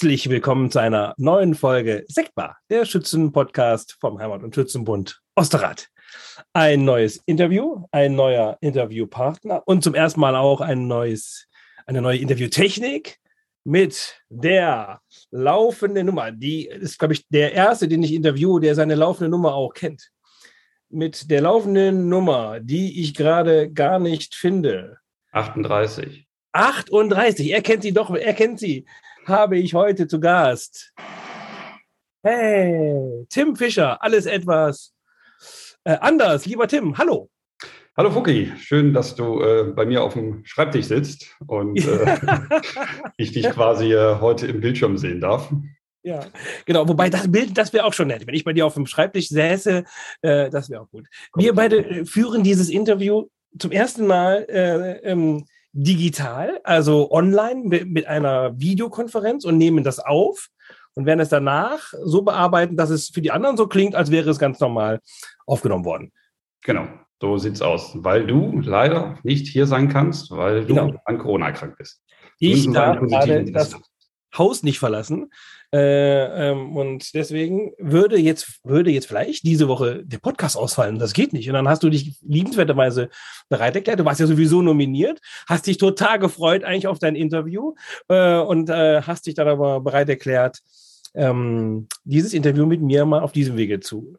Herzlich willkommen zu einer neuen Folge Sektbar, der Schützenpodcast vom Heimat- und Schützenbund Osterrad. Ein neues Interview, ein neuer Interviewpartner und zum ersten Mal auch ein neues, eine neue Interviewtechnik mit der laufenden Nummer. Die ist, glaube ich, der erste, den ich interviewe, der seine laufende Nummer auch kennt. Mit der laufenden Nummer, die ich gerade gar nicht finde. 38. 38, er kennt sie doch, er kennt sie habe ich heute zu Gast. Hey, Tim Fischer, alles etwas äh, anders. Lieber Tim, hallo. Hallo Fuki, schön, dass du äh, bei mir auf dem Schreibtisch sitzt und äh, ich dich quasi äh, heute im Bildschirm sehen darf. Ja, genau. Wobei das Bild, das wäre auch schon nett. Wenn ich bei dir auf dem Schreibtisch säße, äh, das wäre auch gut. Wir beide äh, führen dieses Interview zum ersten Mal ähm, digital, also online mit, einer Videokonferenz und nehmen das auf und werden es danach so bearbeiten, dass es für die anderen so klingt, als wäre es ganz normal aufgenommen worden. Genau, so sieht es aus, weil du leider nicht hier sein kannst, weil du genau. an Corona erkrankt bist. Ich darf gerade das Haus nicht verlassen. Äh, ähm, und deswegen würde jetzt, würde jetzt vielleicht diese Woche der Podcast ausfallen. Das geht nicht. Und dann hast du dich liebenswerterweise bereit erklärt. Du warst ja sowieso nominiert, hast dich total gefreut eigentlich auf dein Interview äh, und äh, hast dich dann aber bereit erklärt, ähm, dieses Interview mit mir mal auf diesem Wege zu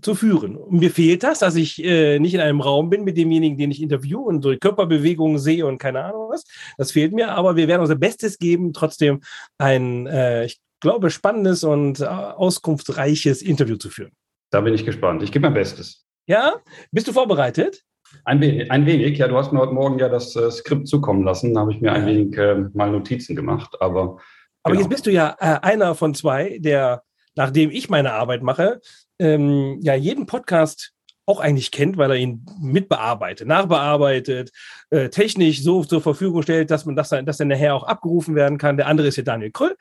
zu führen. Und mir fehlt das, dass ich äh, nicht in einem Raum bin mit demjenigen, den ich interview und so Körperbewegungen sehe und keine Ahnung was. Das fehlt mir, aber wir werden unser Bestes geben, trotzdem ein, äh, ich glaube, spannendes und äh, auskunftsreiches Interview zu führen. Da bin ich gespannt. Ich gebe mein Bestes. Ja? Bist du vorbereitet? Ein wenig, ein wenig, ja. Du hast mir heute Morgen ja das äh, Skript zukommen lassen. Da habe ich mir ein wenig äh, mal Notizen gemacht. Aber, aber genau. jetzt bist du ja äh, einer von zwei, der, nachdem ich meine Arbeit mache, ähm, ja jeden Podcast auch eigentlich kennt, weil er ihn mitbearbeitet, nachbearbeitet, äh, technisch so zur Verfügung stellt, dass man das dann, dass dann nachher auch abgerufen werden kann. Der andere ist hier Daniel Kröll.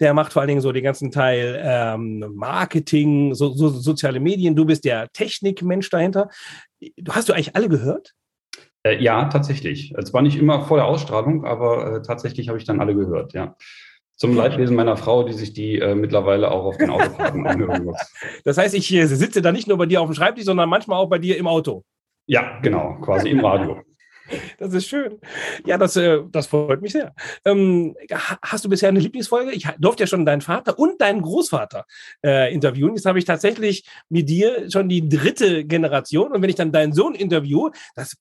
Der macht vor allen Dingen so den ganzen Teil ähm, Marketing, so, so, soziale Medien. Du bist der Technikmensch dahinter. Hast du eigentlich alle gehört? Äh, ja, tatsächlich. Es war nicht immer vor der Ausstrahlung, aber äh, tatsächlich habe ich dann alle gehört, ja. Zum Leidwesen meiner Frau, die sich die äh, mittlerweile auch auf den Autofahrten anhören muss. Das heißt, ich äh, sitze da nicht nur bei dir auf dem Schreibtisch, sondern manchmal auch bei dir im Auto. Ja, genau, quasi im Radio. Das ist schön. Ja, das, äh, das freut mich sehr. Ähm, hast du bisher eine Lieblingsfolge? Ich durfte ja schon deinen Vater und deinen Großvater äh, interviewen. Jetzt habe ich tatsächlich mit dir schon die dritte Generation. Und wenn ich dann deinen Sohn interview, das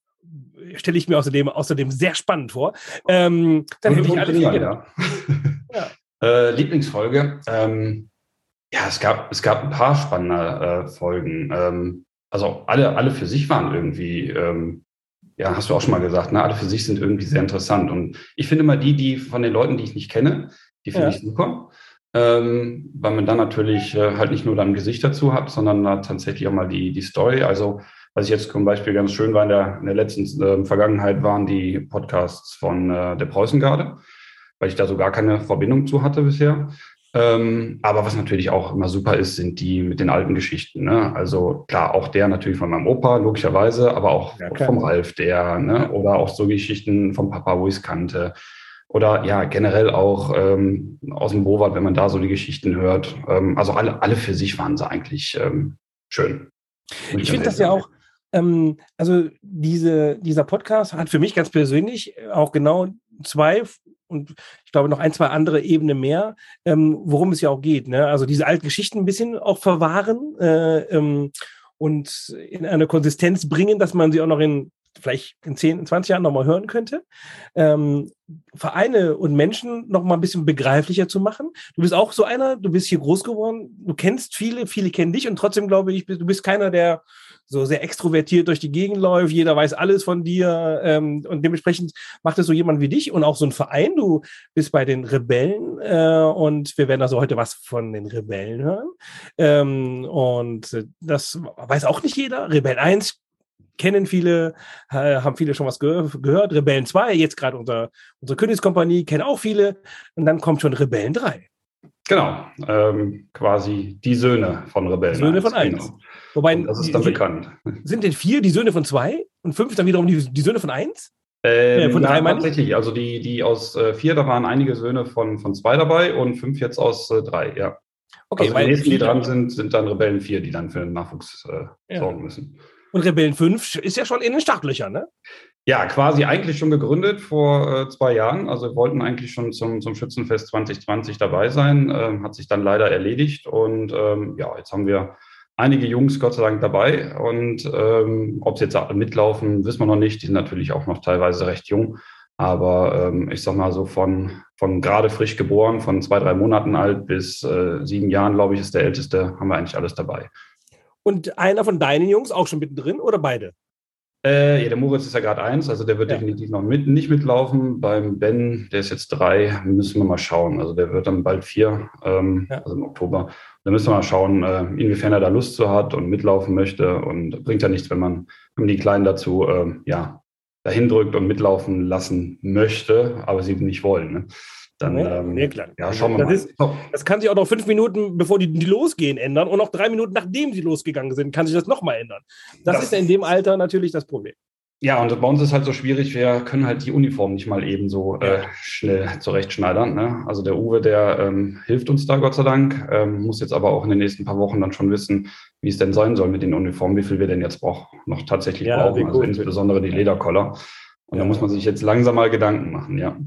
stelle ich mir außerdem, außerdem sehr spannend vor. Ähm, dann hätte ich alles ja. ja. Äh, Lieblingsfolge. Ähm, ja, es gab, es gab ein paar spannende äh, Folgen. Ähm, also alle, alle für sich waren irgendwie, ähm, ja, hast du auch schon mal gesagt, ne? alle für sich sind irgendwie sehr interessant. Und ich finde immer die, die von den Leuten, die ich nicht kenne, die finde ja. ich super. Ähm, weil man dann natürlich äh, halt nicht nur dann Gesicht dazu hat, sondern tatsächlich auch mal die, die Story. Also was ich jetzt zum Beispiel ganz schön war in der, in der letzten äh, Vergangenheit, waren die Podcasts von äh, der Preußengarde, weil ich da so gar keine Verbindung zu hatte bisher. Ähm, aber was natürlich auch immer super ist, sind die mit den alten Geschichten. Ne? Also klar, auch der natürlich von meinem Opa, logischerweise, aber auch ja, vom Ralf der, ne? oder auch so Geschichten vom Papa, wo ich es kannte. Oder ja, generell auch ähm, aus dem Bowart, wenn man da so die Geschichten hört. Ähm, also alle, alle für sich waren sie eigentlich ähm, schön. Ich finde das ja auch, ähm, also diese, dieser Podcast hat für mich ganz persönlich auch genau zwei und ich glaube noch ein, zwei andere Ebenen mehr, ähm, worum es ja auch geht. Ne? Also diese alten Geschichten ein bisschen auch verwahren äh, ähm, und in eine Konsistenz bringen, dass man sie auch noch in vielleicht in 10, 20 Jahren nochmal hören könnte. Ähm, Vereine und Menschen noch mal ein bisschen begreiflicher zu machen. Du bist auch so einer, du bist hier groß geworden, du kennst viele, viele kennen dich und trotzdem glaube ich, du bist keiner, der so sehr extrovertiert durch die Gegend läuft, jeder weiß alles von dir ähm, und dementsprechend macht es so jemand wie dich und auch so ein Verein. Du bist bei den Rebellen äh, und wir werden also heute was von den Rebellen hören. Ähm, und das weiß auch nicht jeder. Rebellen 1 kennen viele, äh, haben viele schon was ge gehört. Rebellen 2, jetzt gerade unser, unsere Königskompanie, kennen auch viele. Und dann kommt schon Rebellen 3. Genau, ähm, quasi die Söhne von Rebellen. Söhne von 1. Genau. Wobei, und das ist dann die, bekannt. Sind denn vier die Söhne von 2 und fünf dann wiederum die, die Söhne von 1? Ähm, von drei ja, tatsächlich. Also die, die aus äh, vier, da waren einige Söhne von, von zwei dabei und fünf jetzt aus äh, drei, ja. Okay, also die nächsten, die dran sind, sind dann Rebellen 4, die dann für den Nachwuchs äh, ja. sorgen müssen. Und Rebellen 5 ist ja schon in den Startlöchern, ne? Ja, quasi eigentlich schon gegründet vor äh, zwei Jahren. Also wollten eigentlich schon zum, zum Schützenfest 2020 dabei sein, äh, hat sich dann leider erledigt. Und ähm, ja, jetzt haben wir einige Jungs Gott sei Dank dabei. Und ähm, ob sie jetzt mitlaufen, wissen wir noch nicht. Die sind natürlich auch noch teilweise recht jung. Aber ähm, ich sag mal so von, von gerade frisch geboren, von zwei, drei Monaten alt bis äh, sieben Jahren, glaube ich, ist der Älteste, haben wir eigentlich alles dabei. Und einer von deinen Jungs auch schon mittendrin oder beide? Äh, ja, der Moritz ist ja gerade eins, also der wird ja. definitiv noch mit, nicht mitlaufen. Beim Ben, der ist jetzt drei, müssen wir mal schauen. Also der wird dann bald vier, ähm, ja. also im Oktober. Da müssen wir mal schauen, äh, inwiefern er da Lust zu hat und mitlaufen möchte. Und bringt ja nichts, wenn man, wenn die Kleinen dazu äh, ja, dahin drückt und mitlaufen lassen möchte, aber sie nicht wollen. Ne? Dann, ja, ähm, nee, klar. ja, schauen wir das mal. Ist, das kann sich auch noch fünf Minuten, bevor die, die, losgehen, ändern und noch drei Minuten, nachdem sie losgegangen sind, kann sich das nochmal ändern. Das, das ist ja in dem Alter natürlich das Problem. Ja, und bei uns ist halt so schwierig, wir können halt die Uniform nicht mal eben so äh, schnell zurechtschneidern. Ne? Also der Uwe, der ähm, hilft uns da, Gott sei Dank, ähm, muss jetzt aber auch in den nächsten paar Wochen dann schon wissen, wie es denn sein soll mit den Uniformen, wie viel wir denn jetzt brauchen, noch tatsächlich ja, brauchen, also insbesondere die Lederkoller. Und ja. da muss man sich jetzt langsam mal Gedanken machen, ja.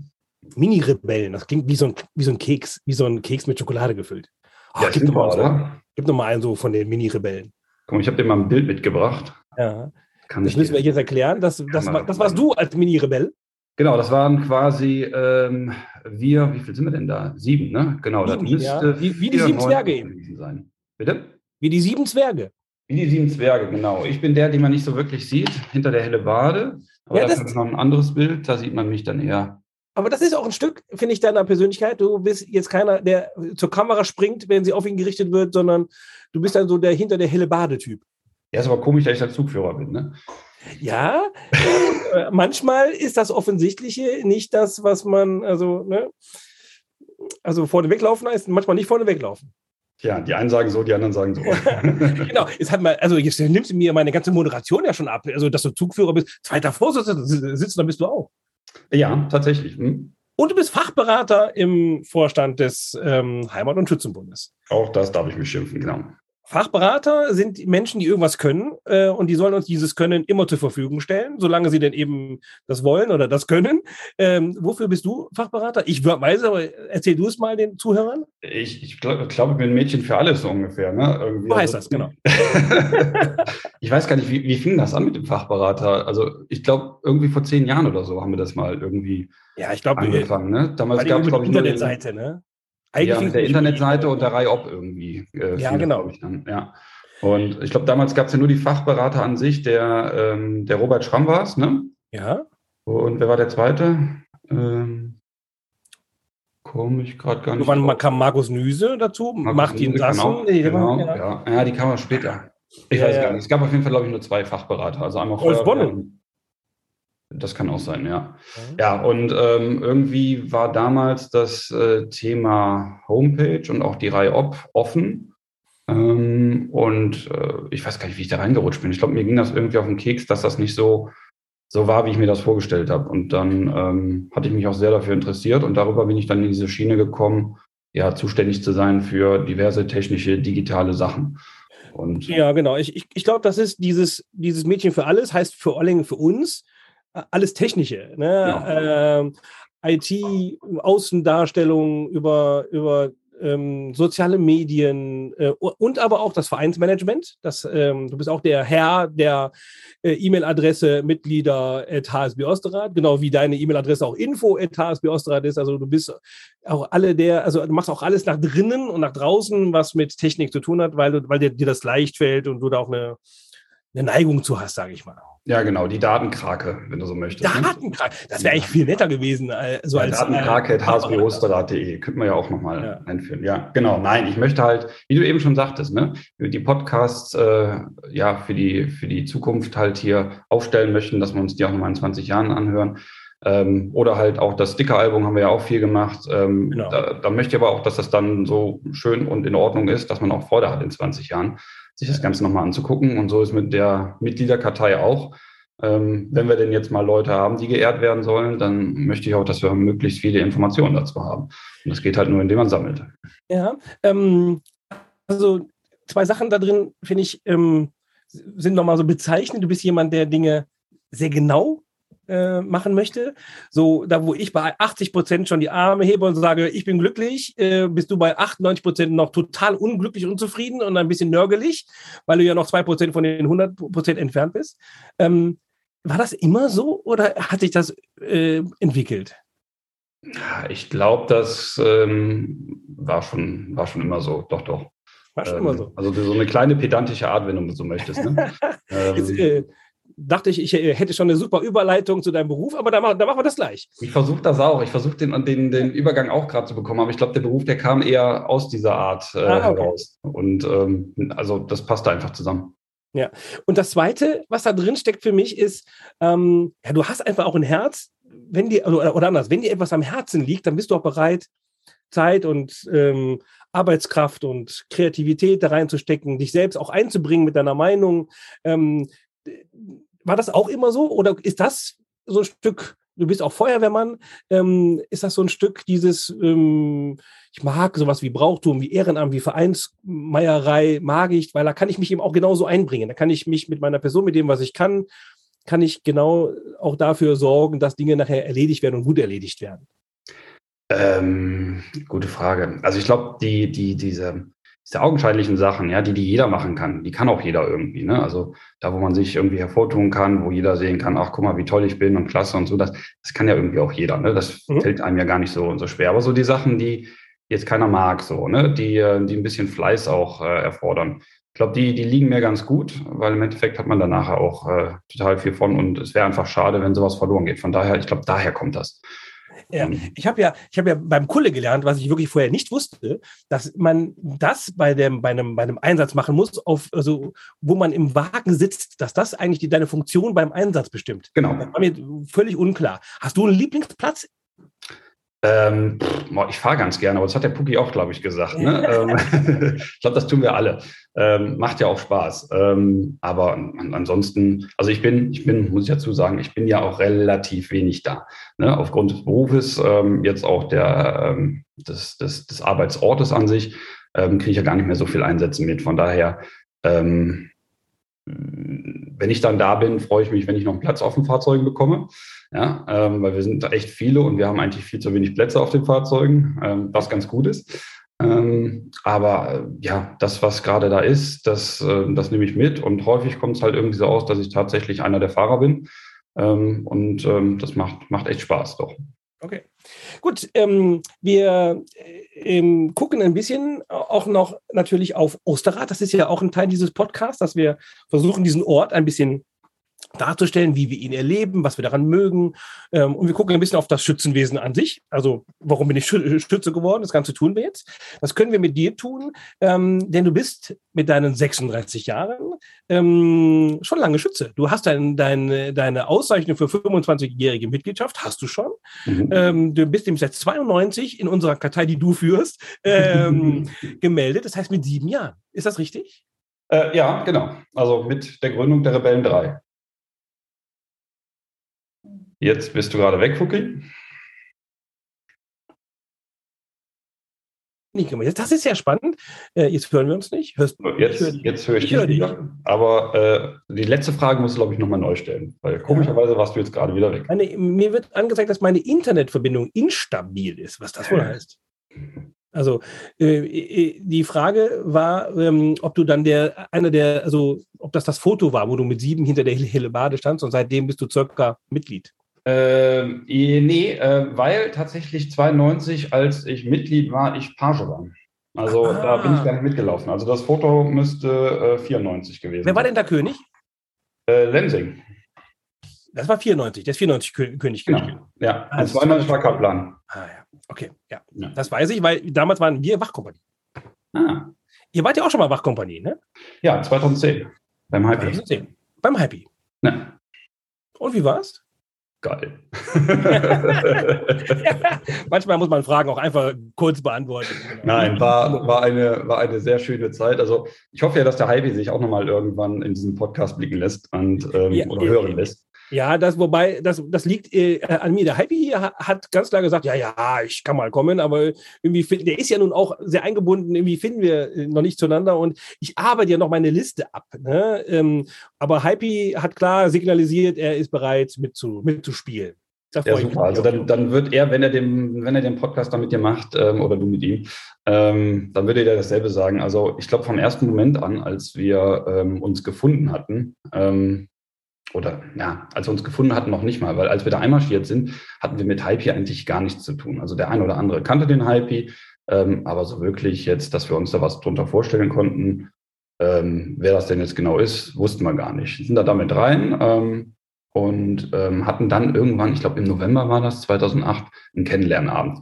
Mini-Rebellen, das klingt wie so, ein, wie so ein Keks, wie so ein Keks mit Schokolade gefüllt. Oh, ja, gib, doch mal so, gib noch mal einen so von den Mini-Rebellen. Komm, ich habe dir mal ein Bild mitgebracht. Ja. Kann das müssen wir jetzt erklären. Das, das, war, das warst du als Mini-Rebell? Genau, das waren quasi ähm, wir, wie viel sind wir denn da? Sieben, ne? Genau, sieben, das müsste ja. wie, wie die sieben Zwerge eben. sein. Bitte? Wie die sieben Zwerge. Wie die sieben Zwerge, genau. Ich bin der, den man nicht so wirklich sieht, hinter der helle Bade. Aber ja, das ist noch ein anderes Bild, da sieht man mich dann eher aber das ist auch ein Stück, finde ich, deiner Persönlichkeit. Du bist jetzt keiner, der zur Kamera springt, wenn sie auf ihn gerichtet wird, sondern du bist dann so der hinter der helle Bade-Typ. Ja, ist aber komisch, dass ich der Zugführer bin, ne? Ja, äh, manchmal ist das Offensichtliche nicht das, was man, also, ne? Also vorne weglaufen heißt manchmal nicht vorne weglaufen. Ja, die einen sagen so, die anderen sagen so. genau, jetzt hat man, also jetzt nimmst du mir meine ganze Moderation ja schon ab. Also, dass du Zugführer bist, zweiter Vorsitzender sitzt, dann bist du auch. Ja, tatsächlich. Hm. Und du bist Fachberater im Vorstand des ähm, Heimat- und Schützenbundes. Auch das darf ich mich schimpfen, genau. Fachberater sind Menschen, die irgendwas können äh, und die sollen uns dieses Können immer zur Verfügung stellen, solange sie denn eben das wollen oder das können. Ähm, wofür bist du Fachberater? Ich weiß, aber erzähl du es mal den Zuhörern. Ich, ich glaube, glaub, ich bin ein Mädchen für alles so ungefähr. Ne? Irgendwie. So heißt also, das, genau. ich weiß gar nicht, wie, wie fing das an mit dem Fachberater? Also ich glaube, irgendwie vor zehn Jahren oder so haben wir das mal irgendwie ja, ich glaube, angefangen. Ne? Damals gab es, glaube ich, nur Internetseite, ne? Eigentlich ja, mit der Internetseite und der Reihe Op irgendwie. Äh, ja, genau. Ich dann, ja. Und ich glaube, damals gab es ja nur die Fachberater an sich, der, ähm, der Robert Schramm war es, ne? Ja. Und wer war der zweite? Ähm, Komme ich gerade gar nicht. Wann kam Markus Nüse dazu? Markus Martin Nüse Dassen? Nee, genau, ja. ja. ja, die kam später. Ich ja, weiß gar nicht. Es gab auf jeden Fall, glaube ich, nur zwei Fachberater. Also einmal Rolf Bonne. Das kann auch sein, ja. Ja, und ähm, irgendwie war damals das äh, Thema Homepage und auch die Reihe Op offen. Ähm, und äh, ich weiß gar nicht, wie ich da reingerutscht bin. Ich glaube, mir ging das irgendwie auf den Keks, dass das nicht so, so war, wie ich mir das vorgestellt habe. Und dann ähm, hatte ich mich auch sehr dafür interessiert und darüber bin ich dann in diese Schiene gekommen, ja, zuständig zu sein für diverse technische, digitale Sachen. Und ja, genau. Ich, ich, ich glaube, das ist dieses, dieses Mädchen für alles, heißt für Olling für uns alles Technische. Ne? Ja. Ähm, IT, Außendarstellung über, über ähm, soziale Medien äh, und aber auch das Vereinsmanagement. Das, ähm, du bist auch der Herr der äh, E-Mail-Adresse Mitglieder at HSB Osterrad, genau wie deine E-Mail-Adresse auch info at HSB Osterrad ist. Also du bist auch alle der, also du machst auch alles nach drinnen und nach draußen, was mit Technik zu tun hat, weil, du, weil dir, dir das leicht fällt und du da auch eine, eine Neigung zu hast, sage ich mal. Ja, genau, die Datenkrake, wenn du so möchtest. Datenkrake, das wäre eigentlich viel netter gewesen. Äh, so ja, als, Datenkrake äh, könnten wir ja auch nochmal ja. einführen. Ja, genau. Nein, ich möchte halt, wie du eben schon sagtest, ne, die Podcasts äh, ja für die, für die Zukunft halt hier aufstellen möchten, dass wir uns die auch nochmal in 20 Jahren anhören. Ähm, oder halt auch das Sticker-Album haben wir ja auch viel gemacht. Ähm, genau. da, da möchte ich aber auch, dass das dann so schön und in Ordnung ist, dass man auch Freude hat in 20 Jahren sich das Ganze nochmal anzugucken. Und so ist mit der Mitgliederkartei auch. ähm, wenn wir denn jetzt mal Leute haben, die geehrt werden sollen, dann möchte ich auch, dass wir möglichst viele Informationen dazu haben. Und das geht halt nur, indem man sammelt. Ja, ähm, also zwei Sachen da drin, finde ich, ähm, sind nochmal so bezeichnend. Du bist jemand, der Dinge sehr genau äh, machen möchte. So, da wo ich bei 80 Prozent schon die Arme hebe und sage, ich bin glücklich, äh, bist du bei 98 Prozent noch total unglücklich, unzufrieden und ein bisschen nörgelig, weil du ja noch zwei Prozent von den 100 Prozent entfernt bist. Ähm, war das immer so oder hat sich das äh, entwickelt? Ich glaube, das ähm, war, schon, war schon immer so. Doch, doch. War schon ähm, immer so. Also so eine kleine pedantische Art, wenn du so möchtest. Ne? Jetzt, dachte ich, ich äh, hätte schon eine super Überleitung zu deinem Beruf, aber da, da machen wir das gleich. Ich versuche das auch. Ich versuche den, den, den Übergang auch gerade zu bekommen, aber ich glaube, der Beruf, der kam eher aus dieser Art äh, ah, okay. heraus. Und ähm, also das passt einfach zusammen. Ja, und das Zweite, was da drin steckt für mich, ist, ähm, ja, du hast einfach auch ein Herz, wenn dir, oder, oder anders, wenn dir etwas am Herzen liegt, dann bist du auch bereit, Zeit und ähm, Arbeitskraft und Kreativität da reinzustecken, dich selbst auch einzubringen mit deiner Meinung. Ähm, war das auch immer so oder ist das so ein Stück, du bist auch Feuerwehrmann, ähm, ist das so ein Stück dieses, ähm, ich mag sowas wie Brauchtum, wie Ehrenamt, wie Vereinsmeierei, mag ich, weil da kann ich mich eben auch genauso einbringen. Da kann ich mich mit meiner Person, mit dem, was ich kann, kann ich genau auch dafür sorgen, dass Dinge nachher erledigt werden und gut erledigt werden. Ähm, gute Frage. Also ich glaube, die, die, diese, diese augenscheinlichen Sachen, ja, die, die jeder machen kann, die kann auch jeder irgendwie. Ne? Also da, wo man sich irgendwie hervortun kann, wo jeder sehen kann, ach, guck mal, wie toll ich bin und klasse und so, das, das kann ja irgendwie auch jeder. Ne? Das mhm. fällt einem ja gar nicht so, so schwer. Aber so die Sachen, die jetzt keiner mag, so, ne, die, die ein bisschen Fleiß auch äh, erfordern. Ich glaube, die, die liegen mir ganz gut, weil im Endeffekt hat man danach auch äh, total viel von und es wäre einfach schade, wenn sowas verloren geht. Von daher, ich glaube, daher kommt das. Ja, ähm. ich habe ja, ich habe ja beim Kulle gelernt, was ich wirklich vorher nicht wusste, dass man das bei dem, bei einem, bei einem Einsatz machen muss, auf, also, wo man im Wagen sitzt, dass das eigentlich die, deine Funktion beim Einsatz bestimmt. Genau. Das war mir völlig unklar. Hast du einen Lieblingsplatz ähm, ich fahre ganz gerne, aber das hat der Puki auch, glaube ich, gesagt. Ne? Ähm, ich glaube, das tun wir alle. Ähm, macht ja auch Spaß. Ähm, aber an, ansonsten, also ich bin, ich bin, muss ich dazu sagen, ich bin ja auch relativ wenig da. Ne? Aufgrund des Berufes, ähm, jetzt auch der, ähm, des, des, des Arbeitsortes an sich, kriege ich ja gar nicht mehr so viel Einsätze mit. Von daher, wenn ich dann da bin, freue ich mich, wenn ich noch einen Platz auf den Fahrzeugen bekomme ja, ähm, weil wir sind echt viele und wir haben eigentlich viel zu wenig Plätze auf den Fahrzeugen, ähm, was ganz gut ist. Ähm, aber äh, ja, das, was gerade da ist, das, äh, das nehme ich mit und häufig kommt es halt irgendwie so aus, dass ich tatsächlich einer der Fahrer bin. Ähm, und ähm, das macht, macht echt Spaß, doch. Okay. Gut, ähm, wir äh, ähm, gucken ein bisschen auch noch natürlich auf Osterrad. Das ist ja auch ein Teil dieses Podcasts, dass wir versuchen, diesen Ort ein bisschen darzustellen, wie wir ihn erleben, was wir daran mögen. Ähm, und wir gucken ein bisschen auf das Schützenwesen an sich. Also, warum bin ich Schütze geworden? Das Ganze tun wir jetzt. Das können wir mit dir tun, ähm, denn du bist mit deinen 36 Jahren ähm, schon lange Schütze. Du hast dein, dein, deine Auszeichnung für 25-jährige Mitgliedschaft, hast du schon. Mhm. Ähm, du bist nämlich seit 92 in unserer Kartei, die du führst, ähm, gemeldet. Das heißt mit sieben Jahren. Ist das richtig? Äh, ja, genau. Also mit der Gründung der Rebellen 3. Jetzt bist du gerade weg, Fuki. Das ist ja spannend. Äh, jetzt hören wir uns nicht. Hörst, jetzt, höre jetzt höre ich, ich dich wieder. Aber äh, die letzte Frage musst du, glaube ich, nochmal neu stellen. Weil komischerweise warst du jetzt gerade wieder weg. Meine, mir wird angezeigt, dass meine Internetverbindung instabil ist, was das wohl heißt. Also äh, äh, die Frage war, ähm, ob du dann der einer der, also ob das das Foto war, wo du mit sieben hinter der Hellebade standst und seitdem bist du circa Mitglied. Ähm, nee, äh, weil tatsächlich 92, als ich Mitglied war, ich Page war. Also ah. da bin ich gar nicht mitgelaufen. Also das Foto müsste äh, 94 gewesen sein. Wer war denn der König? Äh, Lensing. Das war 94, der ist 94 König. Genau. Ja, ah, und 92 war Kaplan. Ah, ja. Okay, ja. ja. Das weiß ich, weil damals waren wir Wachkompanie. Ah. Ihr wart ja auch schon mal Wachkompanie, ne? Ja, 2010. Beim Hypey. 2010. Beim Hypey. Ja. Und wie war's? Geil. ja, manchmal muss man Fragen auch einfach kurz beantworten. Nein, war, war, eine, war eine sehr schöne Zeit. Also ich hoffe ja, dass der Hype sich auch nochmal irgendwann in diesen Podcast blicken lässt und, ähm, ja, oder hören lässt. Ja, das, wobei, das, das liegt äh, an mir. Der Hype hat ganz klar gesagt, ja, ja, ich kann mal kommen, aber irgendwie, der ist ja nun auch sehr eingebunden, irgendwie finden wir äh, noch nicht zueinander und ich arbeite ja noch meine Liste ab. Ne? Ähm, aber Hype hat klar signalisiert, er ist bereit mitzu, mitzuspielen. ja, super. Also dann, dann wird er, wenn er den, wenn er den Podcast dann mit dir macht, ähm, oder du mit ihm, ähm, dann würde er dasselbe sagen. Also ich glaube, vom ersten Moment an, als wir ähm, uns gefunden hatten, ähm, oder ja, als wir uns gefunden hatten, noch nicht mal, weil als wir da einmarschiert sind, hatten wir mit Hype eigentlich gar nichts zu tun. Also der eine oder andere kannte den Hype, ähm, aber so wirklich jetzt, dass wir uns da was drunter vorstellen konnten, ähm, wer das denn jetzt genau ist, wussten wir gar nicht. Sind da damit rein ähm, und ähm, hatten dann irgendwann, ich glaube im November war das, 2008, einen Kennenlernabend.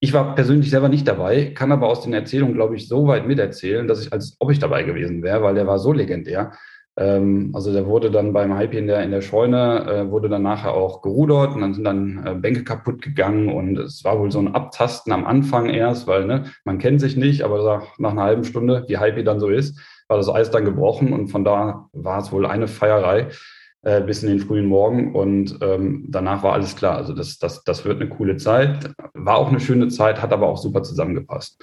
Ich war persönlich selber nicht dabei, kann aber aus den Erzählungen, glaube ich, so weit miterzählen, dass ich, als ob ich dabei gewesen wäre, weil der war so legendär. Ähm, also der wurde dann beim Hype in der, in der Scheune, äh, wurde dann nachher auch gerudert und dann sind dann äh, Bänke kaputt gegangen und es war wohl so ein Abtasten am Anfang erst, weil ne, man kennt sich nicht, aber nach, nach einer halben Stunde, wie Hype dann so ist, war das Eis dann gebrochen und von da war es wohl eine Feierei äh, bis in den frühen Morgen und ähm, danach war alles klar. Also das, das, das wird eine coole Zeit, war auch eine schöne Zeit, hat aber auch super zusammengepasst.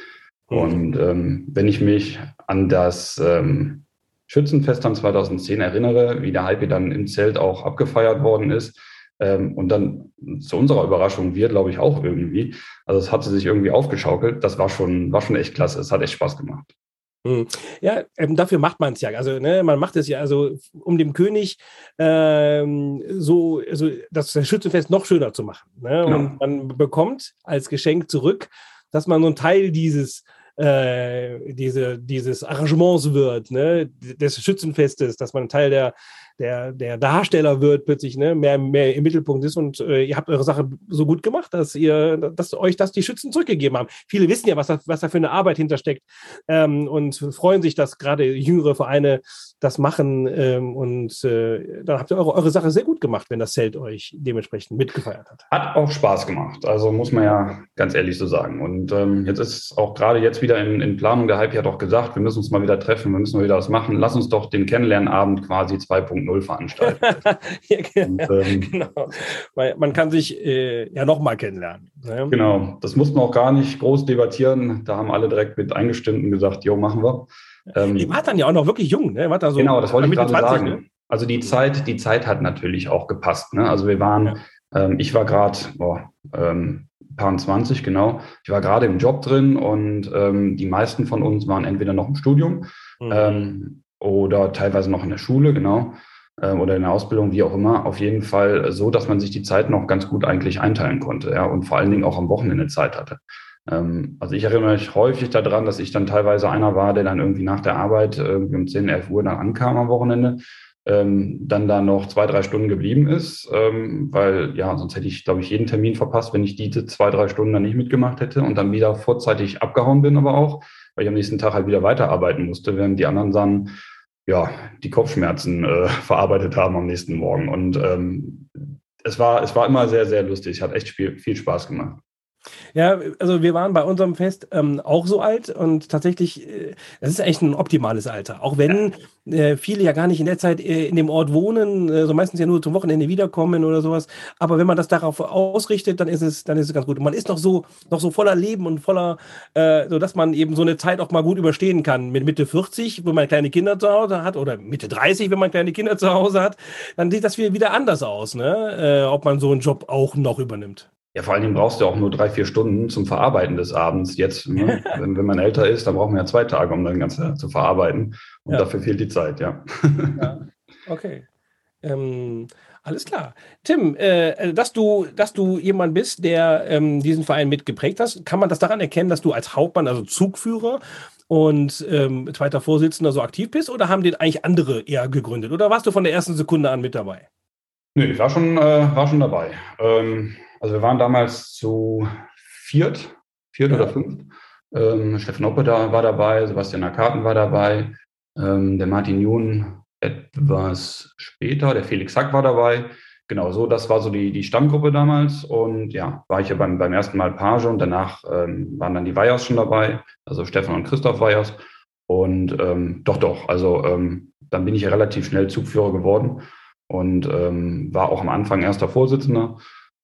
Mhm. Und ähm, wenn ich mich an das ähm, Schützenfest dann 2010 erinnere, wie der Hype dann im Zelt auch abgefeiert worden ist. Ähm, und dann zu unserer Überraschung wir, glaube ich, auch irgendwie. Also es hatte sich irgendwie aufgeschaukelt. Das war schon, war schon echt klasse. Es hat echt Spaß gemacht. Hm. Ja, ähm, dafür macht man es ja. Also, ne, man macht es ja, also um dem König ähm, so, also das Schützenfest noch schöner zu machen. Ne? Genau. Und man bekommt als Geschenk zurück, dass man so einen Teil dieses äh, diese, dieses Arrangements wird, ne, des Schützenfestes, dass man Teil der, der, der Darsteller wird, plötzlich ne, mehr, mehr im Mittelpunkt ist. Und äh, ihr habt eure Sache so gut gemacht, dass ihr, dass euch das die Schützen zurückgegeben haben. Viele wissen ja, was da, was da für eine Arbeit hintersteckt ähm, und freuen sich, dass gerade jüngere Vereine das machen. Ähm, und äh, dann habt ihr eure, eure Sache sehr gut gemacht, wenn das Zelt euch dementsprechend mitgefeiert hat. Hat auch Spaß gemacht. Also muss man ja ganz ehrlich so sagen. Und ähm, jetzt ist auch gerade jetzt wieder in, in Planung, der Hype hat auch gesagt, wir müssen uns mal wieder treffen, wir müssen mal wieder was machen. Lass uns doch den Kennenlernabend quasi 2.0 2.0 veranstalten. ja, Und, ähm, genau. Man kann sich äh, ja nochmal kennenlernen. Ne? Genau, das mussten wir auch gar nicht groß debattieren. Da haben alle direkt mit eingestimmt und gesagt, jo, machen wir. Ähm, Ihr wart dann ja auch noch wirklich jung, ne? War da so genau, das wollte ich gerade 20, sagen. Ne? Also die Zeit, die Zeit hat natürlich auch gepasst. Ne? Also wir waren, ja. ähm, ich war gerade, ähm, paar 20, genau. Ich war gerade im Job drin und ähm, die meisten von uns waren entweder noch im Studium mhm. ähm, oder teilweise noch in der Schule, genau. Ähm, oder in der Ausbildung, wie auch immer, auf jeden Fall so, dass man sich die Zeit noch ganz gut eigentlich einteilen konnte, ja, und vor allen Dingen auch am Wochenende Zeit hatte. Ähm, also ich erinnere mich häufig daran, dass ich dann teilweise einer war, der dann irgendwie nach der Arbeit irgendwie um 10, 11 Uhr dann ankam am Wochenende, ähm, dann da noch zwei, drei Stunden geblieben ist, weil ja, sonst hätte ich, glaube ich, jeden Termin verpasst, wenn ich diese zwei, drei Stunden dann nicht mitgemacht hätte und dann wieder vorzeitig abgehauen bin, aber auch, weil ich am nächsten Tag halt wieder weiterarbeiten musste, während die anderen dann ja, die Kopfschmerzen äh, verarbeitet haben am nächsten Morgen. Und ähm, es, war, es war immer sehr, sehr lustig. Hat echt viel, viel Spaß gemacht. Ja, also wir waren bei unserem Fest ähm, auch so alt und tatsächlich, äh, das ist echt ein optimales Alter. Auch wenn äh, viele ja gar nicht in der Zeit äh, in dem Ort wohnen, äh, so meistens ja nur zum Wochenende wiederkommen oder sowas. Aber wenn man das darauf ausrichtet, dann ist es, dann ist es ganz gut. Und man ist noch so, noch so voller Leben und voller, äh, so dass man eben so eine Zeit auch mal gut überstehen kann. Mit Mitte 40, wenn man kleine Kinder zu Hause hat, oder Mitte 30, wenn man kleine Kinder zu Hause hat, dann sieht das wieder anders aus, ne? Äh, ob man so einen Job auch noch übernimmt. Ja, vor allen Dingen brauchst du auch nur drei, vier Stunden zum Verarbeiten des Abends. Jetzt, ne? wenn, wenn, man älter ist, dann braucht man ja zwei Tage, um das Ganze zu verarbeiten. Und ja. dafür fehlt die Zeit, ja. ja. Okay. Ähm, alles klar. Tim, äh, dass, du, dass du jemand bist, der ähm, diesen Verein mitgeprägt hast, kann man das daran erkennen, dass du als Hauptmann, also Zugführer und ähm, zweiter Vorsitzender so aktiv bist? Oder haben den eigentlich andere eher gegründet? Oder warst du von der ersten Sekunde an mit dabei? Nö, ich war schon, äh, war schon dabei. Ähm, also wir waren damals zu viert, viert ja. oder fünft. Ähm, Steffen Oppe da war dabei, Sebastian Akarten war dabei, ähm, der Martin Jun etwas später, der Felix Hack war dabei. Genau, so, das war so die, die Stammgruppe damals. Und ja, war ich ja beim, beim ersten Mal Page und danach ähm, waren dann die Weihers schon dabei, also Stefan und Christoph Weihers. Und ähm, doch, doch, also ähm, dann bin ich ja relativ schnell Zugführer geworden. und ähm, war auch am Anfang erster Vorsitzender.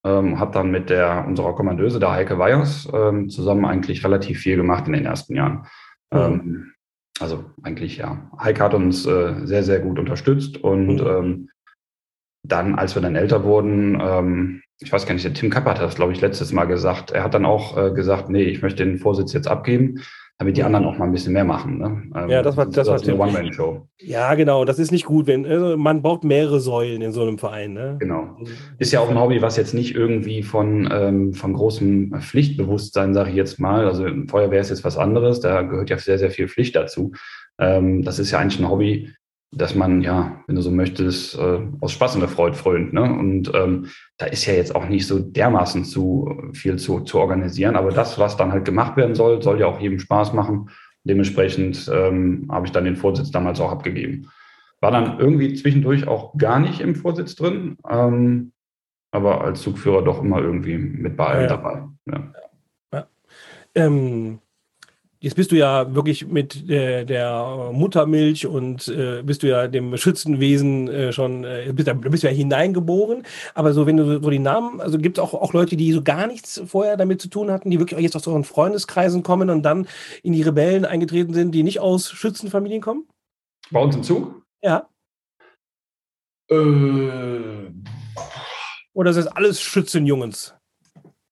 Ähm, hat dann mit der unserer Kommandeuse, der Heike Weyers, ähm, zusammen eigentlich relativ viel gemacht in den ersten Jahren. Mhm. Ähm, also eigentlich ja. Heike hat uns äh, sehr, sehr gut unterstützt und mhm. ähm, dann, als wir dann älter wurden, ähm, ich weiß gar nicht, der Tim Kappert hat das, glaube ich, letztes Mal gesagt. Er hat dann auch äh, gesagt, nee, ich möchte den Vorsitz jetzt abgeben damit die anderen auch mal ein bisschen mehr machen. Ne? Ähm, ja, das war das, das war eine One-Man-Show. Ja, genau. Das ist nicht gut, wenn also man braucht mehrere Säulen in so einem Verein. Ne? Genau. Ist ja auch ein Hobby, was jetzt nicht irgendwie von ähm, von großem Pflichtbewusstsein, sage ich jetzt mal. Also Feuerwehr ist jetzt was anderes. Da gehört ja sehr sehr viel Pflicht dazu. Ähm, das ist ja eigentlich ein Hobby, dass man, ja, wenn du so möchtest, äh, aus Spaß und der Freude frönt. Ne? Und ähm, da ist ja jetzt auch nicht so dermaßen zu viel zu, zu organisieren. Aber das, was dann halt gemacht werden soll, soll ja auch jedem Spaß machen. Dementsprechend ähm, habe ich dann den Vorsitz damals auch abgegeben. War dann irgendwie zwischendurch auch gar nicht im Vorsitz drin, ähm, aber als Zugführer doch immer irgendwie mit bei allem ja. dabei. Ja. Ja. Ähm, Jetzt bist du ja wirklich mit der, der Muttermilch und äh, bist du ja dem Schützenwesen äh, schon, äh, bist, bist du ja hineingeboren. Aber so, wenn du so die Namen, also gibt es auch, auch Leute, die so gar nichts vorher damit zu tun hatten, die wirklich auch jetzt aus euren Freundeskreisen kommen und dann in die Rebellen eingetreten sind, die nicht aus Schützenfamilien kommen? Bei uns im Zug? Ja. Äh. Oder ist das alles Schützenjungens?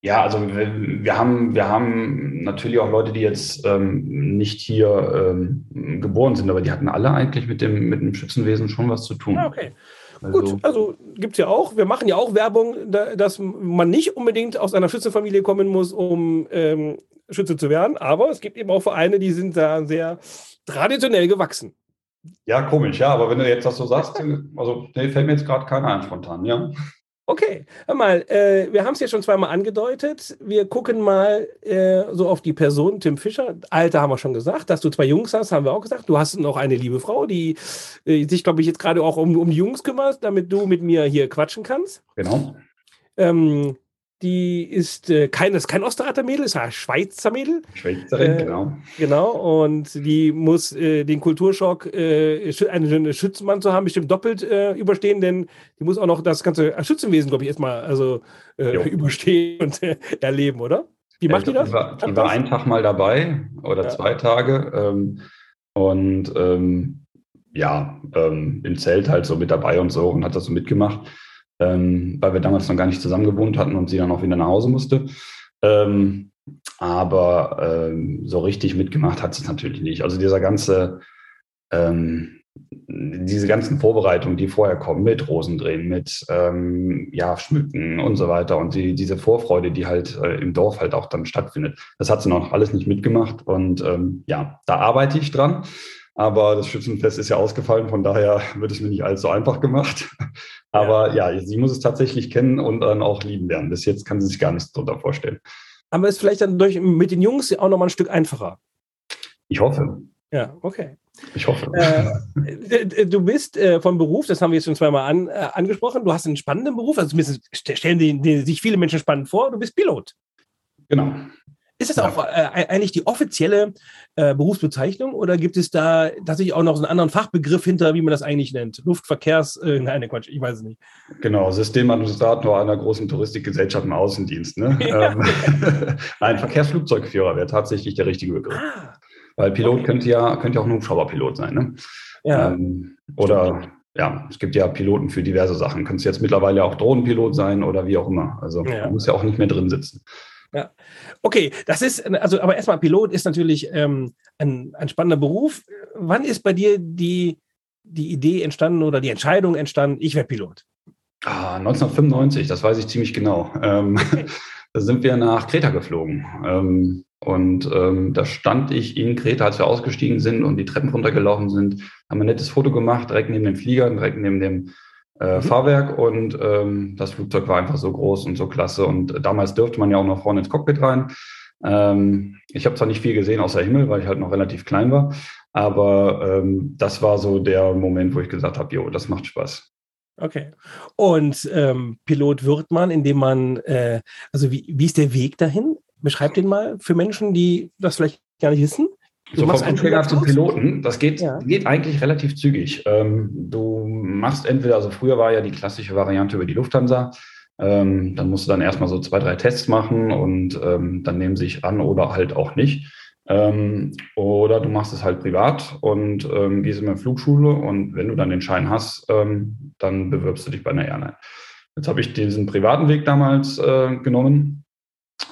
Ja, also wir, wir, haben, wir haben natürlich auch Leute, die jetzt ähm, nicht hier ähm, geboren sind, aber die hatten alle eigentlich mit dem, mit dem Schützenwesen schon was zu tun. Ja, okay. Also, Gut, also gibt es ja auch, wir machen ja auch Werbung, dass man nicht unbedingt aus einer Schützenfamilie kommen muss, um ähm, Schütze zu werden, aber es gibt eben auch Vereine, die sind da sehr traditionell gewachsen. Ja, komisch, ja, aber wenn du jetzt das so sagst, also nee, fällt mir jetzt gerade keiner ein spontan, ja. Okay, hör mal, äh, wir haben es ja schon zweimal angedeutet. Wir gucken mal äh, so auf die Person, Tim Fischer. Alter haben wir schon gesagt, dass du zwei Jungs hast, haben wir auch gesagt. Du hast noch eine liebe Frau, die äh, sich, glaube ich, jetzt gerade auch um, um die Jungs kümmert, damit du mit mir hier quatschen kannst. Genau. Ähm, die ist äh, kein, ist kein Osterreiter Mädel, ist ein Schweizer Mädel. Schweizerin, äh, genau. Genau, und die muss äh, den Kulturschock, äh, einen Schützenmann zu haben, bestimmt doppelt äh, überstehen, denn die muss auch noch das ganze Schützenwesen, glaube ich, erstmal also, äh, überstehen und äh, erleben, oder? Wie macht die das? Die war, die war einen Tag mal dabei oder ja. zwei Tage ähm, und ähm, ja, ähm, im Zelt halt so mit dabei und so und hat das so mitgemacht ähm, weil wir damals noch gar nicht zusammen gewohnt hatten und sie dann auch wieder nach Hause musste. Ähm, aber ähm, so richtig mitgemacht hat sie es natürlich nicht. Also dieser ganze, ähm, diese ganzen Vorbereitungen, die vorher kommen, mit Rosendrehen, mit ähm, ja, Schmücken und so weiter und die, diese Vorfreude, die halt äh, im Dorf halt auch dann stattfindet, das hat sie noch alles nicht mitgemacht. Und ähm, ja, da arbeite ich dran. Aber das Schützenfest ist ja ausgefallen, von daher wird es mir nicht allzu einfach gemacht. Aber ja. ja, sie muss es tatsächlich kennen und dann auch lieben lernen. Bis jetzt kann sie sich gar nichts darunter vorstellen. Aber ist vielleicht dann durch, mit den Jungs auch nochmal ein Stück einfacher. Ich hoffe. Ja, okay. Ich hoffe. Äh, du bist äh, vom Beruf, das haben wir jetzt schon zweimal an, äh, angesprochen, du hast einen spannenden Beruf, also stellen die, die, sich viele Menschen spannend vor, du bist Pilot. Genau. Ist das ja. auch äh, eigentlich die offizielle äh, Berufsbezeichnung oder gibt es da tatsächlich auch noch so einen anderen Fachbegriff hinter, wie man das eigentlich nennt? Luftverkehrs, äh, nein, Quatsch, ich weiß es nicht. Genau, Systemadministrator einer großen Touristikgesellschaft im Außendienst. Ne? Ja. Ähm, nein, Verkehrsflugzeugführer wäre tatsächlich der richtige Begriff. Ah, Weil Pilot okay. könnte ja könnte ja auch ein Hubschrauberpilot sein. Ne? Ja. Ähm, oder ja, es gibt ja Piloten für diverse Sachen. Könntest jetzt mittlerweile auch Drohnenpilot sein oder wie auch immer. Also ja. man muss ja auch nicht mehr drin sitzen. Ja. Okay, das ist, also, aber erstmal Pilot ist natürlich ähm, ein, ein spannender Beruf. Wann ist bei dir die, die Idee entstanden oder die Entscheidung entstanden, ich werde Pilot? Ah, 1995, das weiß ich ziemlich genau. Ähm, okay. da sind wir nach Kreta geflogen. Ähm, und ähm, da stand ich in Kreta, als wir ausgestiegen sind und die Treppen runtergelaufen sind, haben ein nettes Foto gemacht, direkt neben dem Flieger, direkt neben dem äh, mhm. Fahrwerk und ähm, das Flugzeug war einfach so groß und so klasse. Und damals dürfte man ja auch noch vorne ins Cockpit rein. Ähm, ich habe zwar nicht viel gesehen außer Himmel, weil ich halt noch relativ klein war, aber ähm, das war so der Moment, wo ich gesagt habe, jo, das macht Spaß. Okay. Und ähm, Pilot wird man, indem man, äh, also wie, wie ist der Weg dahin? Beschreibt den mal für Menschen, die das vielleicht gar nicht wissen. So vom Flugträger zum Piloten, das geht, ja. geht eigentlich relativ zügig. Ähm, du machst entweder, also früher war ja die klassische Variante über die Lufthansa, ähm, dann musst du dann erstmal so zwei, drei Tests machen und ähm, dann nehmen sie sich an oder halt auch nicht. Ähm, oder du machst es halt privat und ähm, gehst in eine Flugschule und wenn du dann den Schein hast, ähm, dann bewirbst du dich bei einer Airline. Jetzt habe ich diesen privaten Weg damals äh, genommen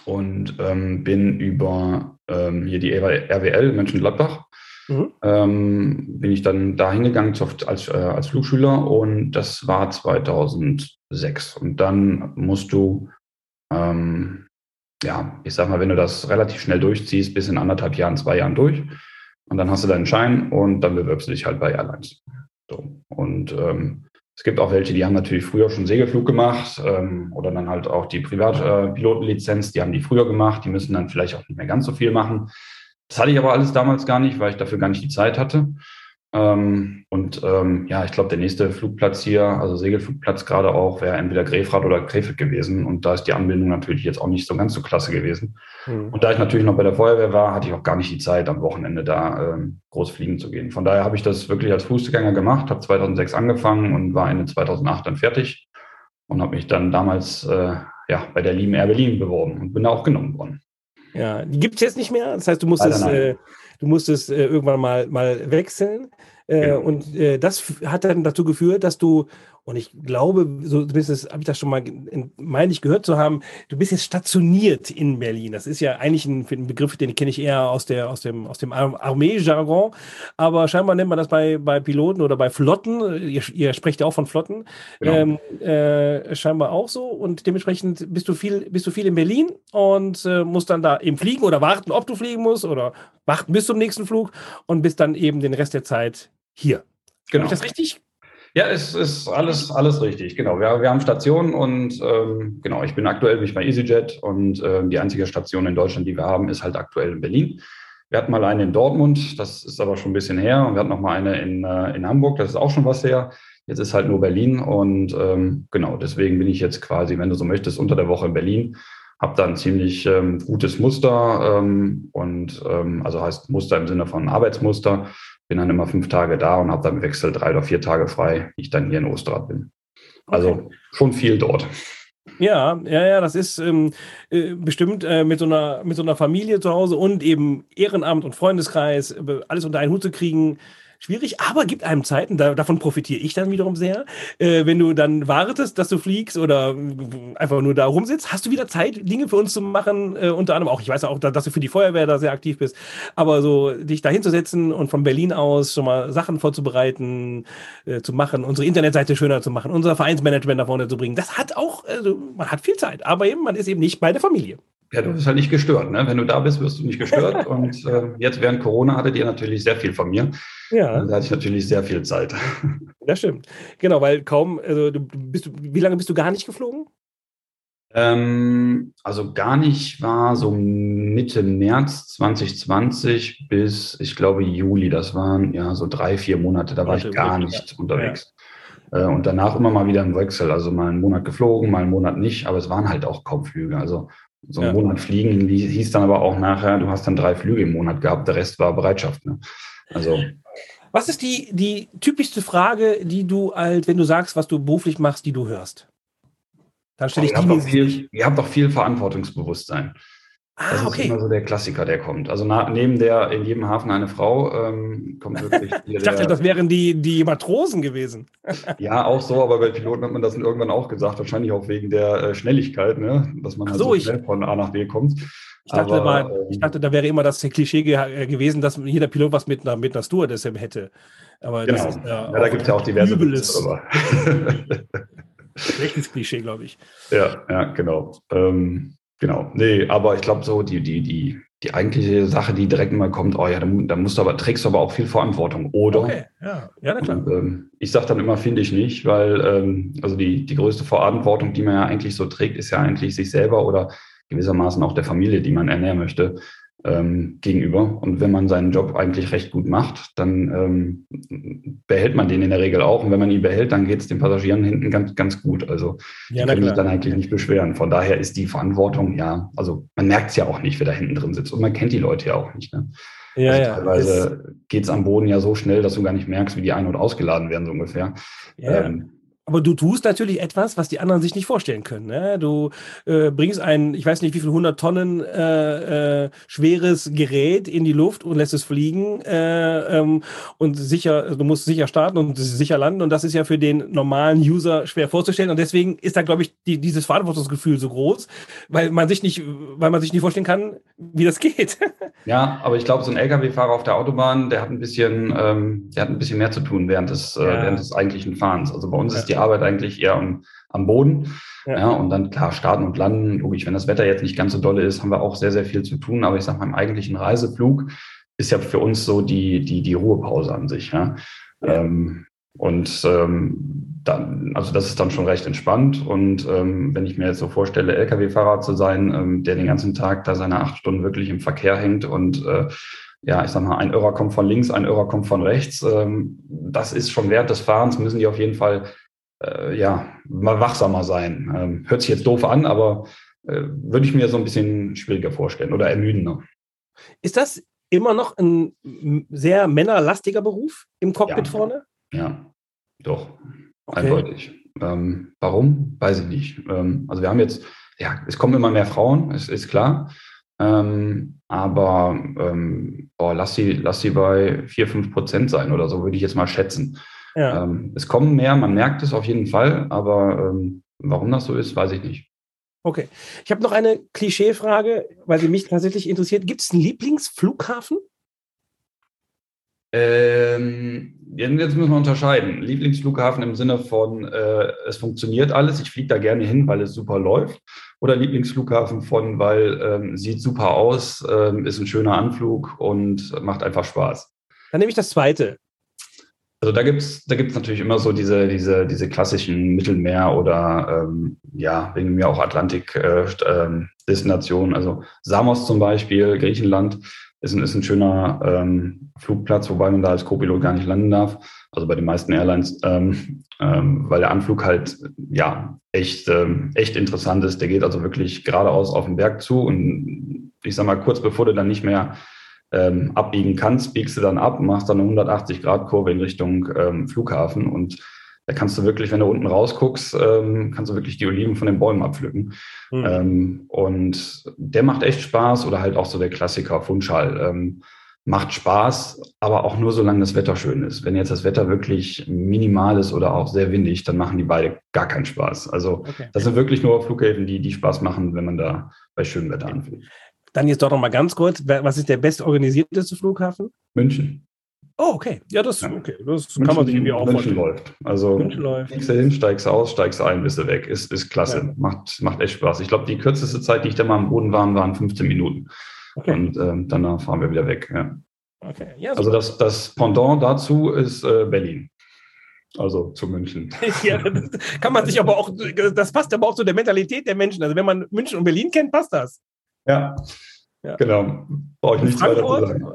und bin über ähm, hier die RWL Mönchengladbach mhm. ähm, bin ich dann da hingegangen als, äh, als Flugschüler und das war 2006. Und dann musst du, ähm, ja, ich sag mal, wenn du das relativ schnell durchziehst, bis in anderthalb Jahren, zwei Jahren durch und dann hast du deinen Schein und dann bewirbst du dich halt bei Airlines. So. Und ähm, es gibt auch welche, die haben natürlich früher schon Segelflug gemacht ähm, oder dann halt auch die Privatpilotenlizenz, äh, die haben die früher gemacht, die müssen dann vielleicht auch nicht mehr ganz so viel machen. Das hatte ich aber alles damals gar nicht, weil ich dafür gar nicht die Zeit hatte. Ähm, und ähm, ja, ich glaube, der nächste Flugplatz hier, also Segelflugplatz gerade auch, wäre entweder Grefrath oder Krefeld gewesen. Und da ist die Anbindung natürlich jetzt auch nicht so ganz so klasse gewesen. Mhm. Und da ich natürlich noch bei der Feuerwehr war, hatte ich auch gar nicht die Zeit, am Wochenende da ähm, groß fliegen zu gehen. Von daher habe ich das wirklich als Fußgänger gemacht, habe 2006 angefangen und war Ende 2008 dann fertig und habe mich dann damals äh, ja, bei der lieben Air Berlin beworben und bin da auch genommen worden. Ja, die gibt es jetzt nicht mehr. Das heißt, du musstest, äh, du musstest äh, irgendwann mal, mal wechseln. Äh, genau. Und äh, das hat dann dazu geführt, dass du und ich glaube, so zumindest habe ich das schon mal, meine ich, gehört zu haben, du bist jetzt stationiert in Berlin. Das ist ja eigentlich ein, ein Begriff, den kenne ich eher aus, der, aus dem, aus dem Armee-Jargon. Aber scheinbar nennt man das bei, bei Piloten oder bei Flotten. Ihr, ihr sprecht ja auch von Flotten. Genau. Ähm, äh, scheinbar auch so. Und dementsprechend bist du viel, bist du viel in Berlin und äh, musst dann da eben fliegen oder warten, ob du fliegen musst oder warten bis zum nächsten Flug und bist dann eben den Rest der Zeit hier. Genau. Habe ich das richtig ja, es ist alles, alles richtig, genau. Wir, wir haben Stationen und ähm, genau, ich bin aktuell bin bei EasyJet und äh, die einzige Station in Deutschland, die wir haben, ist halt aktuell in Berlin. Wir hatten mal eine in Dortmund, das ist aber schon ein bisschen her. Und wir hatten noch mal eine in, äh, in Hamburg, das ist auch schon was her. Jetzt ist halt nur Berlin und ähm, genau, deswegen bin ich jetzt quasi, wenn du so möchtest, unter der Woche in Berlin. Habe da ein ziemlich ähm, gutes Muster ähm, und ähm, also heißt Muster im Sinne von Arbeitsmuster bin dann immer fünf Tage da und habe dann im Wechsel drei oder vier Tage frei, wie ich dann hier in Osterrad bin. Also okay. schon viel dort. Ja, ja, ja, das ist ähm, äh, bestimmt äh, mit, so einer, mit so einer Familie zu Hause und eben Ehrenamt und Freundeskreis, äh, alles unter einen Hut zu kriegen, schwierig, aber gibt einem Zeiten, da, davon profitiere ich dann wiederum sehr. Äh, wenn du dann wartest, dass du fliegst oder einfach nur da rumsitzt, hast du wieder Zeit, Dinge für uns zu machen. Äh, unter anderem auch, ich weiß auch, dass du für die Feuerwehr da sehr aktiv bist, aber so dich da hinzusetzen und von Berlin aus schon mal Sachen vorzubereiten, äh, zu machen, unsere Internetseite schöner zu machen, unser Vereinsmanagement nach vorne zu bringen, das hat auch, also man hat viel Zeit, aber eben, man ist eben nicht bei der Familie. Ja, du bist halt nicht gestört. Ne? Wenn du da bist, wirst du nicht gestört. und äh, jetzt während Corona hattet ihr natürlich sehr viel von mir. Ja. Da hatte ich natürlich sehr viel Zeit. Das stimmt. Genau, weil kaum, also du bist, wie lange bist du gar nicht geflogen? Ähm, also gar nicht war so Mitte März 2020 bis, ich glaube, Juli. Das waren ja so drei, vier Monate. Da war ich gar nicht ja. unterwegs. Ja. Äh, und danach immer mal wieder im Wechsel. Also mal einen Monat geflogen, mal einen Monat nicht. Aber es waren halt auch kaum Flüge. Also so einen ja. Monat fliegen hieß dann aber auch nachher, du hast dann drei Flüge im Monat gehabt. Der Rest war Bereitschaft. Ne? Also was ist die, die typischste Frage, die du als, wenn du sagst, was du beruflich machst, die du hörst? Dann stelle ich oh, die viel, Ihr habt doch viel Verantwortungsbewusstsein. Ah, das okay. ist immer so der Klassiker, der kommt. Also na, neben der in jedem Hafen eine Frau ähm, kommt wirklich. ich dachte, der, das wären die, die Matrosen gewesen. ja, auch so, aber bei Piloten hat man das irgendwann auch gesagt, wahrscheinlich auch wegen der äh, Schnelligkeit, ne? dass man halt so, so schnell von A nach B kommt. Ich dachte, Aber, mal, ähm, ich dachte, da wäre immer das Klischee ge äh, gewesen, dass jeder Pilot was mit einer, mit einer Stewardess hätte. Aber genau. das ist ja, ja da gibt es ja auch diverse übles, Schlechtes Klischee, glaube ich. Ja, ja, genau. Ähm, genau. Nee, aber ich glaube so, die, die, die, die eigentliche Sache, die direkt immer kommt, oh ja, da, da musst du aber, trägst du aber auch viel Verantwortung, oder? Okay, ja, ja, na klar. Und, ähm, ich sage dann immer, finde ich nicht, weil ähm, also die, die größte Verantwortung, die man ja eigentlich so trägt, ist ja eigentlich sich selber oder gewissermaßen auch der Familie, die man ernähren möchte, ähm, gegenüber. Und wenn man seinen Job eigentlich recht gut macht, dann ähm, behält man den in der Regel auch. Und wenn man ihn behält, dann geht es den Passagieren hinten ganz, ganz gut. Also die ja, können sich dann eigentlich nicht beschweren. Von daher ist die Verantwortung, ja, also man merkt es ja auch nicht, wer da hinten drin sitzt. Und man kennt die Leute ja auch nicht. Ne? Ja, also teilweise geht es am Boden ja so schnell, dass du gar nicht merkst, wie die ein- und ausgeladen werden, so ungefähr. Ja. Ähm, aber du tust natürlich etwas, was die anderen sich nicht vorstellen können. Ne? Du äh, bringst ein, ich weiß nicht wie viel 100 Tonnen äh, äh, schweres Gerät in die Luft und lässt es fliegen äh, ähm, und sicher, du musst sicher starten und sicher landen und das ist ja für den normalen User schwer vorzustellen und deswegen ist da glaube ich die, dieses Verantwortungsgefühl so groß, weil man sich nicht, weil man sich nicht vorstellen kann, wie das geht. ja, aber ich glaube, so ein LKW-Fahrer auf der Autobahn, der hat ein bisschen, ähm, der hat ein bisschen mehr zu tun während des, äh, ja. während des eigentlichen Fahrens. Also bei uns ja. ist die Arbeit eigentlich eher am, am Boden. Ja. ja. und dann klar starten und landen. Logisch, wenn das Wetter jetzt nicht ganz so dolle ist, haben wir auch sehr, sehr viel zu tun. Aber ich sage mal, im eigentlichen Reiseflug ist ja für uns so die, die, die Ruhepause an sich. Ja. ja. Ähm, und ähm, dann, also das ist dann schon recht entspannt. Und ähm, wenn ich mir jetzt so vorstelle, Lkw-Fahrer zu sein, ähm, der den ganzen Tag da seine acht Stunden wirklich im Verkehr hängt und äh, ja, ich sag mal, ein Irrer kommt von links, ein Irrer kommt von rechts. Ähm, das ist schon während des Fahrens, müssen die auf jeden Fall äh, ja, mal wachsamer sein. Ähm, hört sich jetzt doof an, aber äh, würde ich mir so ein bisschen schwieriger vorstellen oder ermüdender. Ist das immer noch ein sehr männerlastiger Beruf im Cockpit ja. vorne? Ja, doch, okay. eindeutig. Ähm, warum? Weiß ich nicht. Ähm, also wir haben jetzt, ja, es kommen immer mehr Frauen, ist, ist klar. Ähm, aber ähm, boah, lass, sie, lass sie bei 4, 5 Prozent sein oder so, würde ich jetzt mal schätzen. Ja. Ähm, es kommen mehr, man merkt es auf jeden Fall, aber ähm, warum das so ist, weiß ich nicht. Okay. Ich habe noch eine Klischeefrage, weil sie mich tatsächlich interessiert. Gibt es einen Lieblingsflughafen? Ähm, jetzt müssen wir unterscheiden. Lieblingsflughafen im Sinne von, äh, es funktioniert alles, ich fliege da gerne hin, weil es super läuft. Oder Lieblingsflughafen von, weil ähm, sieht super aus, ähm, ist ein schöner Anflug und macht einfach Spaß. Dann nehme ich das zweite. Also da gibt's da gibt's natürlich immer so diese, diese, diese klassischen Mittelmeer- oder ähm, ja, wegen mir auch Atlantik-Destinationen. Äh, ähm, also Samos zum Beispiel, Griechenland ist ein, ist ein schöner ähm, Flugplatz, wobei man da als Co-Pilot gar nicht landen darf. Also bei den meisten Airlines, ähm, ähm, weil der Anflug halt ja echt, ähm, echt interessant ist. Der geht also wirklich geradeaus auf den Berg zu und ich sag mal, kurz bevor du dann nicht mehr ähm, abbiegen kannst, biegst du dann ab, machst dann eine 180-Grad-Kurve in Richtung ähm, Flughafen und da kannst du wirklich, wenn du unten rausguckst, ähm, kannst du wirklich die Oliven von den Bäumen abpflücken. Mhm. Ähm, und der macht echt Spaß oder halt auch so der Klassiker Funchal. Ähm, macht Spaß, aber auch nur solange das Wetter schön ist. Wenn jetzt das Wetter wirklich minimal ist oder auch sehr windig, dann machen die beide gar keinen Spaß. Also okay. das sind wirklich nur Flughäfen, die, die Spaß machen, wenn man da bei schönem Wetter anfliegt. Dann jetzt doch noch mal ganz kurz, was ist der bestorganisierteste Flughafen? München. Oh, okay. Ja, das, okay. das München, kann man sich irgendwie auch München läuft. Also München läuft. fliegst du hin, steigst aus, steigst ein, bist du weg. Ist, ist klasse. Ja. Macht, macht echt Spaß. Ich glaube, die kürzeste Zeit, die ich da mal am Boden war, waren 15 Minuten. Okay. Und ähm, danach fahren wir wieder weg. Ja. Okay. Ja, also das, das Pendant dazu ist äh, Berlin. Also zu München. ja, das kann man sich aber auch, das passt aber auch zu der Mentalität der Menschen. Also wenn man München und Berlin kennt, passt das. Ja. Ja. Genau. Brauche ich nichts weiter zu sagen.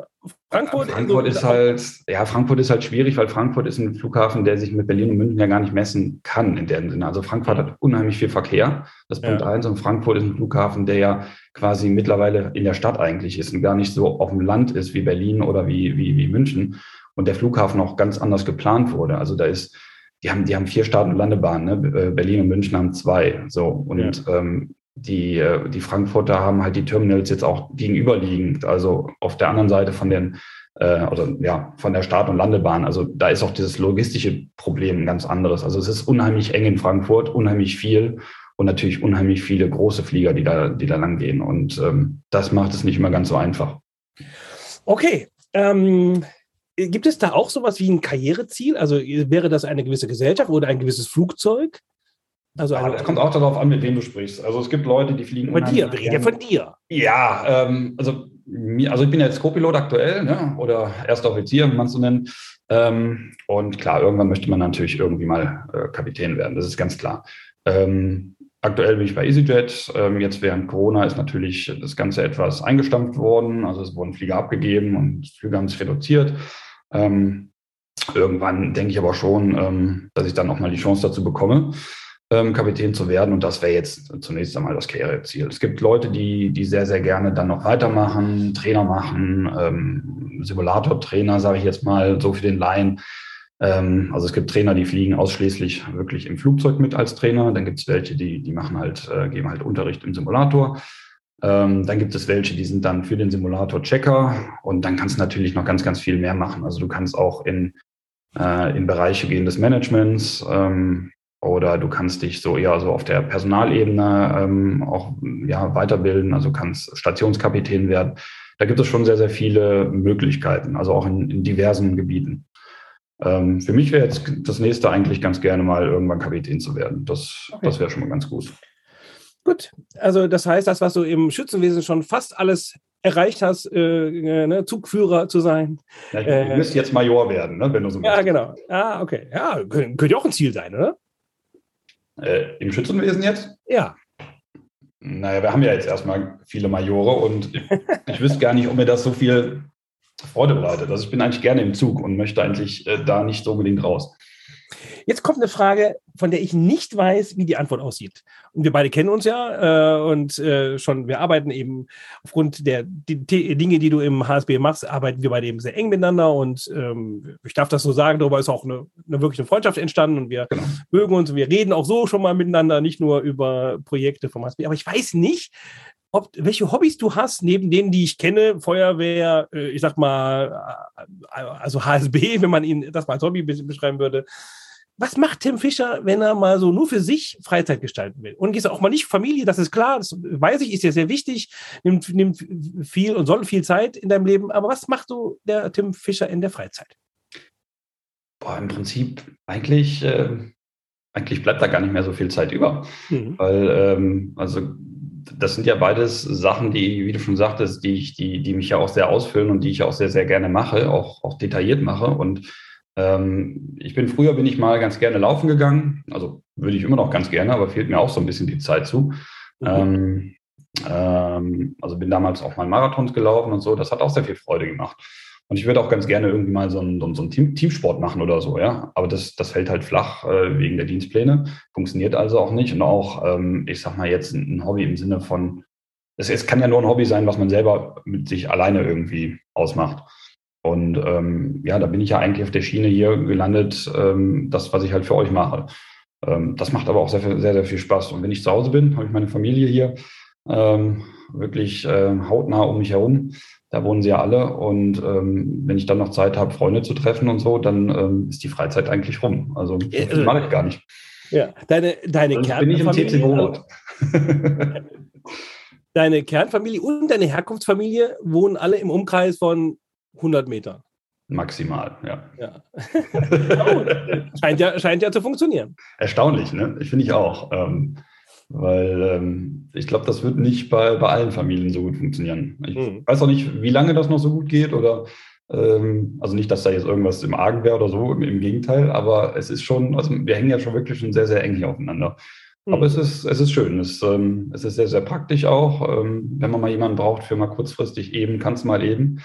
Frankfurt, Frankfurt ist halt, ja, Frankfurt ist halt schwierig, weil Frankfurt ist ein Flughafen, der sich mit Berlin und München ja gar nicht messen kann in dem Sinne. Also Frankfurt hat unheimlich viel Verkehr. Das ist ja. Punkt eins. Und Frankfurt ist ein Flughafen, der ja quasi mittlerweile in der Stadt eigentlich ist und gar nicht so auf dem Land ist wie Berlin oder wie, wie, wie München. Und der Flughafen auch ganz anders geplant wurde. Also da ist, die haben, die haben vier Start- und Landebahnen. Ne? Berlin und München haben zwei. So. Und ja. ähm, die, äh, die Frankfurter haben halt die Terminals jetzt auch gegenüberliegend, also auf der anderen Seite von den, äh, oder ja, von der Start- und Landebahn. Also da ist auch dieses logistische Problem ein ganz anderes. Also es ist unheimlich eng in Frankfurt, unheimlich viel und natürlich unheimlich viele große Flieger, die da, die da lang gehen. Und ähm, das macht es nicht immer ganz so einfach. Okay. Ähm, gibt es da auch sowas wie ein Karriereziel? Also wäre das eine gewisse Gesellschaft oder ein gewisses Flugzeug? Also ja, es kommt auch darauf an, mit wem du sprichst. Also es gibt Leute, die fliegen. Von dir, wir reden ja von dir. Ja, ähm, also, also ich bin ja jetzt Co-Pilot aktuell, ne? oder erster Offizier, wenn man es so nennt. Ähm, und klar, irgendwann möchte man natürlich irgendwie mal äh, Kapitän werden, das ist ganz klar. Ähm, aktuell bin ich bei EasyJet. Ähm, jetzt während Corona ist natürlich das Ganze etwas eingestampft worden. Also es wurden Flieger abgegeben und Flüge haben sich reduziert. Ähm, irgendwann denke ich aber schon, ähm, dass ich dann auch mal die Chance dazu bekomme ähm, Kapitän zu werden. Und das wäre jetzt zunächst einmal das Karriereziel. Es gibt Leute, die, die sehr, sehr gerne dann noch weitermachen, Trainer machen, ähm, Simulator-Trainer, sage ich jetzt mal, so für den Laien. Ähm, also es gibt Trainer, die fliegen ausschließlich wirklich im Flugzeug mit als Trainer. Dann gibt es welche, die, die machen halt, äh, geben halt Unterricht im Simulator. Ähm, dann gibt es welche, die sind dann für den Simulator Checker und dann kannst du natürlich noch ganz, ganz viel mehr machen. Also du kannst auch in, äh, in Bereiche gehen des Managements ähm, oder du kannst dich so eher so auf der Personalebene ähm, auch ja, weiterbilden, also kannst Stationskapitän werden. Da gibt es schon sehr, sehr viele Möglichkeiten, also auch in, in diversen Gebieten. Ähm, für mich wäre jetzt das nächste eigentlich ganz gerne mal irgendwann Kapitän zu werden. Das, okay. das wäre schon mal ganz gut. Gut, also das heißt, das, was du im Schützenwesen schon fast alles erreicht hast, äh, äh ne, Zugführer zu sein. Ja, ich äh, müsste jetzt Major werden, ne, wenn du so Ja, möchtest. genau. Ah, okay. Ja, könnte ja auch ein Ziel sein, oder? Äh, Im Schützenwesen jetzt? Ja. Naja, wir haben ja jetzt erstmal viele Majore und ich, ich wüsste gar nicht, ob mir das so viel Freude bereitet. Also ich bin eigentlich gerne im Zug und möchte eigentlich äh, da nicht so unbedingt raus. Jetzt kommt eine Frage, von der ich nicht weiß, wie die Antwort aussieht. Und wir beide kennen uns ja äh, und äh, schon, wir arbeiten eben aufgrund der die, die Dinge, die du im HSB machst, arbeiten wir beide eben sehr eng miteinander und ähm, ich darf das so sagen, darüber ist auch eine, eine wirkliche Freundschaft entstanden und wir genau. mögen uns und wir reden auch so schon mal miteinander, nicht nur über Projekte vom HSB. Aber ich weiß nicht, ob, welche Hobbys du hast, neben denen, die ich kenne, Feuerwehr, äh, ich sag mal, äh, also HSB, wenn man ihn das mal als Hobby beschreiben würde. Was macht Tim Fischer, wenn er mal so nur für sich Freizeit gestalten will? Und ist auch mal nicht Familie, das ist klar, das weiß ich, ist ja sehr wichtig, nimmt, nimmt viel und soll viel Zeit in deinem Leben. Aber was macht so der Tim Fischer in der Freizeit? Boah, im Prinzip eigentlich, äh, eigentlich bleibt da gar nicht mehr so viel Zeit über. Mhm. Weil, ähm, also das sind ja beides Sachen, die, wie du schon sagtest, die, ich, die, die mich ja auch sehr ausfüllen und die ich auch sehr, sehr gerne mache, auch, auch detailliert mache. Und ähm, ich bin früher bin ich mal ganz gerne laufen gegangen. Also würde ich immer noch ganz gerne, aber fehlt mir auch so ein bisschen die Zeit zu. Mhm. Ähm, ähm, also bin damals auch mal Marathons gelaufen und so. Das hat auch sehr viel Freude gemacht. Und ich würde auch ganz gerne irgendwie mal so einen, so einen Team, Teamsport machen oder so, ja. Aber das, das fällt halt flach äh, wegen der Dienstpläne, funktioniert also auch nicht. Und auch, ähm, ich sag mal jetzt ein Hobby im Sinne von, es, es kann ja nur ein Hobby sein, was man selber mit sich alleine irgendwie ausmacht. Und ähm, ja, da bin ich ja eigentlich auf der Schiene hier gelandet, ähm, das, was ich halt für euch mache. Ähm, das macht aber auch sehr, sehr, sehr viel Spaß. Und wenn ich zu Hause bin, habe ich meine Familie hier ähm, wirklich äh, hautnah um mich herum. Da wohnen sie ja alle. Und ähm, wenn ich dann noch Zeit habe, Freunde zu treffen und so, dann ähm, ist die Freizeit eigentlich rum. Also das also, mache ich gar nicht. Ja, deine, deine also Kernfamilie. deine Kernfamilie und deine Herkunftsfamilie wohnen alle im Umkreis von 100 Metern. Maximal, ja. ja. scheint, ja scheint ja zu funktionieren. Erstaunlich, ne? Ich finde ich auch. Ähm, weil ähm, ich glaube, das wird nicht bei, bei allen Familien so gut funktionieren. Ich mhm. weiß auch nicht, wie lange das noch so gut geht oder ähm, also nicht, dass da jetzt irgendwas im Argen wäre oder so, im, im, Gegenteil, aber es ist schon, also wir hängen ja schon wirklich schon sehr, sehr eng hier aufeinander. Mhm. Aber es ist, es ist schön. Es, ähm, es ist sehr, sehr praktisch auch. Ähm, wenn man mal jemanden braucht für mal kurzfristig eben, kann es mal eben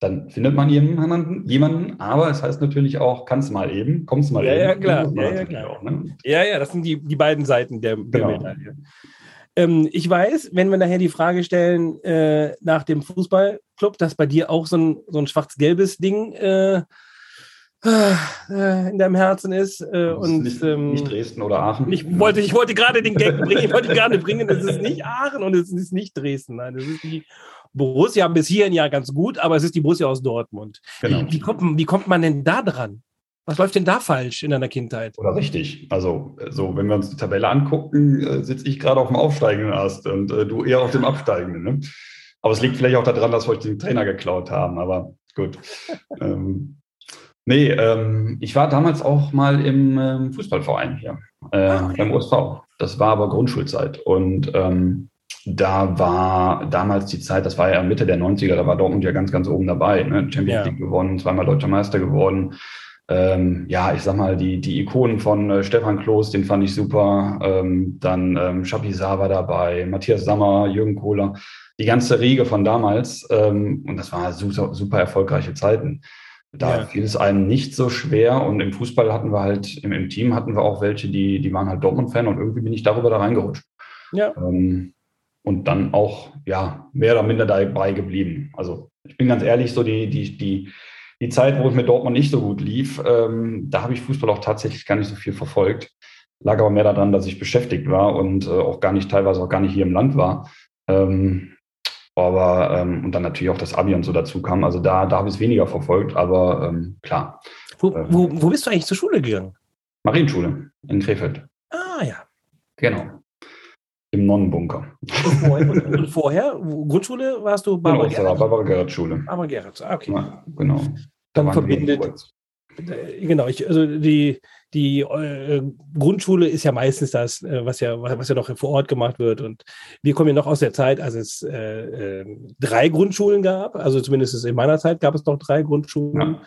dann findet man jemanden, jemanden, aber es heißt natürlich auch, kann es mal eben, kommt es mal ja, eben. Ja, klar. Ja, ja, klar. Auch, ne? ja, ja, das sind die, die beiden Seiten der, der genau. Medaille. Ähm, ich weiß, wenn wir nachher die Frage stellen äh, nach dem Fußballclub, dass bei dir auch so ein, so ein schwarz-gelbes Ding äh, äh, in deinem Herzen ist. Äh, und, nicht, ähm, nicht, Dresden oder Aachen. Ich wollte, ich wollte gerade den Gag bringen, ich wollte gerade bringen, es ist nicht Aachen und es ist nicht Dresden. Nein, es ist die Borussia bis hierhin ja ganz gut, aber es ist die Borussia aus Dortmund. Genau. Wie, wie, kommt, wie kommt man denn da dran? Was läuft denn da falsch in deiner Kindheit? Oder richtig. Also, so, wenn wir uns die Tabelle angucken, äh, sitze ich gerade auf dem aufsteigenden Ast und äh, du eher auf dem absteigenden. Ne? Aber es liegt vielleicht auch daran, dass wir euch den Trainer geklaut haben, aber gut. ähm, nee, ähm, ich war damals auch mal im ähm, Fußballverein hier, äh, ah, okay. beim USV. Das war aber Grundschulzeit. Und ähm, da war damals die Zeit, das war ja Mitte der 90er, da war Dortmund ja ganz, ganz oben dabei. Ne? Champions ja. League gewonnen, zweimal deutscher Meister geworden. Ähm, ja, ich sag mal, die, die Ikonen von äh, Stefan Kloß, den fand ich super. Ähm, dann ähm, Chapisar war dabei, Matthias Sammer, Jürgen Kohler, die ganze Riege von damals. Ähm, und das waren super, super erfolgreiche Zeiten. Da ja. fiel es einem nicht so schwer. Und im Fußball hatten wir halt, im, im Team hatten wir auch welche, die, die waren halt Dortmund-Fan und irgendwie bin ich darüber da reingerutscht. Ja. Ähm, und dann auch ja mehr oder minder dabei geblieben. Also ich bin ganz ehrlich, so die, die, die, die Zeit, wo es mit Dortmund nicht so gut lief, ähm, da habe ich Fußball auch tatsächlich gar nicht so viel verfolgt. Lag aber mehr daran, dass ich beschäftigt war und äh, auch gar nicht, teilweise auch gar nicht hier im Land war. Ähm, aber ähm, und dann natürlich auch das Abi und so dazu kam. Also da, da habe ich es weniger verfolgt, aber ähm, klar. Wo, äh, wo, wo bist du eigentlich zur Schule gegangen? Marienschule in Krefeld. Ah ja. Genau. Im Nonnenbunker. Und vorher, und vorher Grundschule warst du Barbara genau, Gerhardt? Barbara Gerhardt Schule. Barbara Gerhardt, ah, okay. Ja, genau. Da dann verbindet, genau, ich, also die, die äh, Grundschule ist ja meistens das, äh, was ja, was ja noch vor Ort gemacht wird. Und wir kommen ja noch aus der Zeit, als es äh, äh drei Grundschulen gab. Also zumindest in meiner Zeit gab es noch drei Grundschulen. Ja.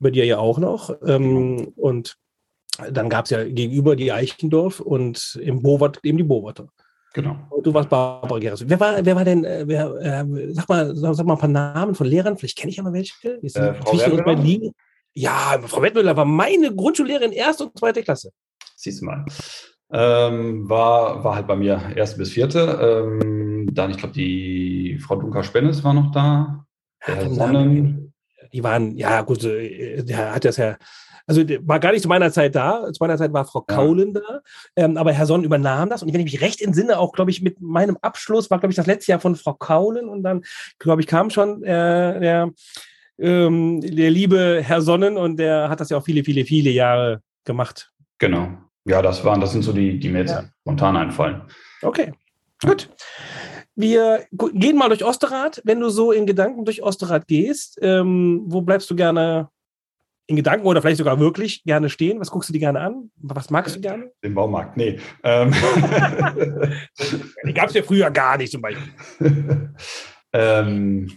Bei dir ja auch noch. Ähm, und dann gab es ja gegenüber die Eichendorf und im Bowat eben die Bowater. Genau. Du warst Barbara Gerres. Wer war, wer war denn, äh, wer, äh, sag, mal, sag, sag, mal ein paar Namen von Lehrern, vielleicht kenne ich ja mal welche. Äh, Frau ja, Frau Wettmüller war meine Grundschullehrerin erste und zweite Klasse. Siehst du mal. Ähm, war, war halt bei mir erste bis vierte. Ähm, dann, ich glaube, die Frau Dunker-Spennes war noch da. Der Sonnen. Die waren, ja, gut, äh, der hat das ja also war gar nicht zu meiner Zeit da. Zu meiner Zeit war Frau ja. Kaulen da. Ähm, aber Herr Sonn übernahm das. Und wenn ich mich recht entsinne, auch, glaube ich, mit meinem Abschluss war, glaube ich, das letzte Jahr von Frau Kaulen. Und dann, glaube ich, kam schon äh, der ähm, der liebe Herr Sonnen und der hat das ja auch viele, viele, viele Jahre gemacht. Genau. Ja, das waren, das sind so die, die mir jetzt ja. spontan einfallen. Okay, gut. Wir gehen mal durch Osterrad. Wenn du so in Gedanken durch Osterrad gehst, ähm, wo bleibst du gerne in Gedanken oder vielleicht sogar wirklich gerne stehen? Was guckst du dir gerne an? Was magst du gerne? Den Baumarkt, nee. Ähm. die gab es ja früher gar nicht zum Beispiel. ähm,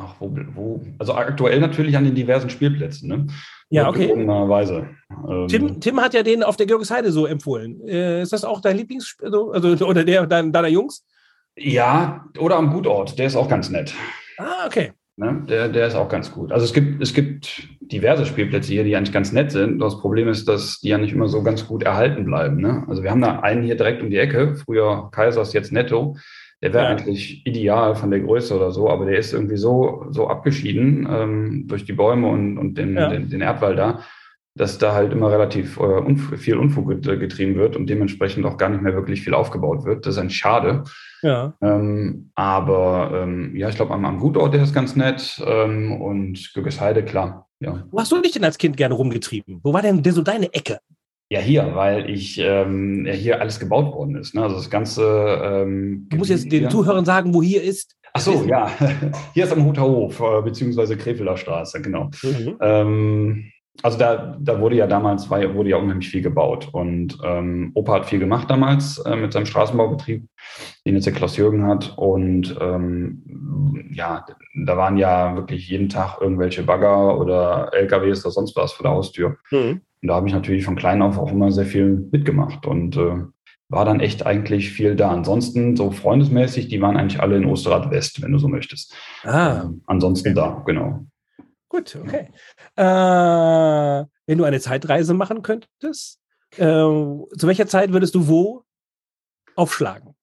Ach, wo, wo? Also aktuell natürlich an den diversen Spielplätzen, ne? Ja, okay. Weise. Ähm, Tim, Tim hat ja den auf der Georgsheide so empfohlen. Äh, ist das auch dein Lieblings- also, also, oder der dein, deiner Jungs? Ja, oder am Gutort, der ist auch ganz nett. Ah, okay. Ne? Der, der ist auch ganz gut. Also es gibt, es gibt diverse Spielplätze hier, die eigentlich ganz nett sind. Das Problem ist, dass die ja nicht immer so ganz gut erhalten bleiben. Ne? Also wir haben da einen hier direkt um die Ecke, früher Kaisers, jetzt Netto. Der wäre ja. eigentlich ideal von der Größe oder so, aber der ist irgendwie so, so abgeschieden ähm, durch die Bäume und, und den, ja. den, den, Erdwall da, dass da halt immer relativ äh, unf viel Unfug getrieben wird und dementsprechend auch gar nicht mehr wirklich viel aufgebaut wird. Das ist ein Schade. Ja. Ähm, aber ähm, ja, ich glaube, am, am Gutort, der ist ganz nett ähm, und Gögesheide, klar. Ja. Wo hast du dich denn als Kind gerne rumgetrieben? Wo war denn, denn so deine Ecke? Ja, hier, weil ich ähm, ja, hier alles gebaut worden ist. Ne? Also das ganze. Ähm, du musst jetzt den hier. Zuhörern sagen, wo hier ist. Ach so, ja. hier ist am Huter Hof, äh, beziehungsweise Krefelder Straße, genau. Mhm. Ähm, also da, da wurde ja damals, war, wurde ja unheimlich viel gebaut. Und ähm, Opa hat viel gemacht damals äh, mit seinem Straßenbaubetrieb, den jetzt der Klaus Jürgen hat. Und ähm, ja, da waren ja wirklich jeden Tag irgendwelche Bagger oder LKWs oder sonst was vor der Haustür. Mhm. Und da habe ich natürlich von klein auf auch immer sehr viel mitgemacht und äh, war dann echt eigentlich viel da. Ansonsten so freundesmäßig, die waren eigentlich alle in Osterrad West, wenn du so möchtest. Ah. Ähm, ansonsten da, genau. Gut, okay. Äh, wenn du eine Zeitreise machen könntest, äh, zu welcher Zeit würdest du wo aufschlagen?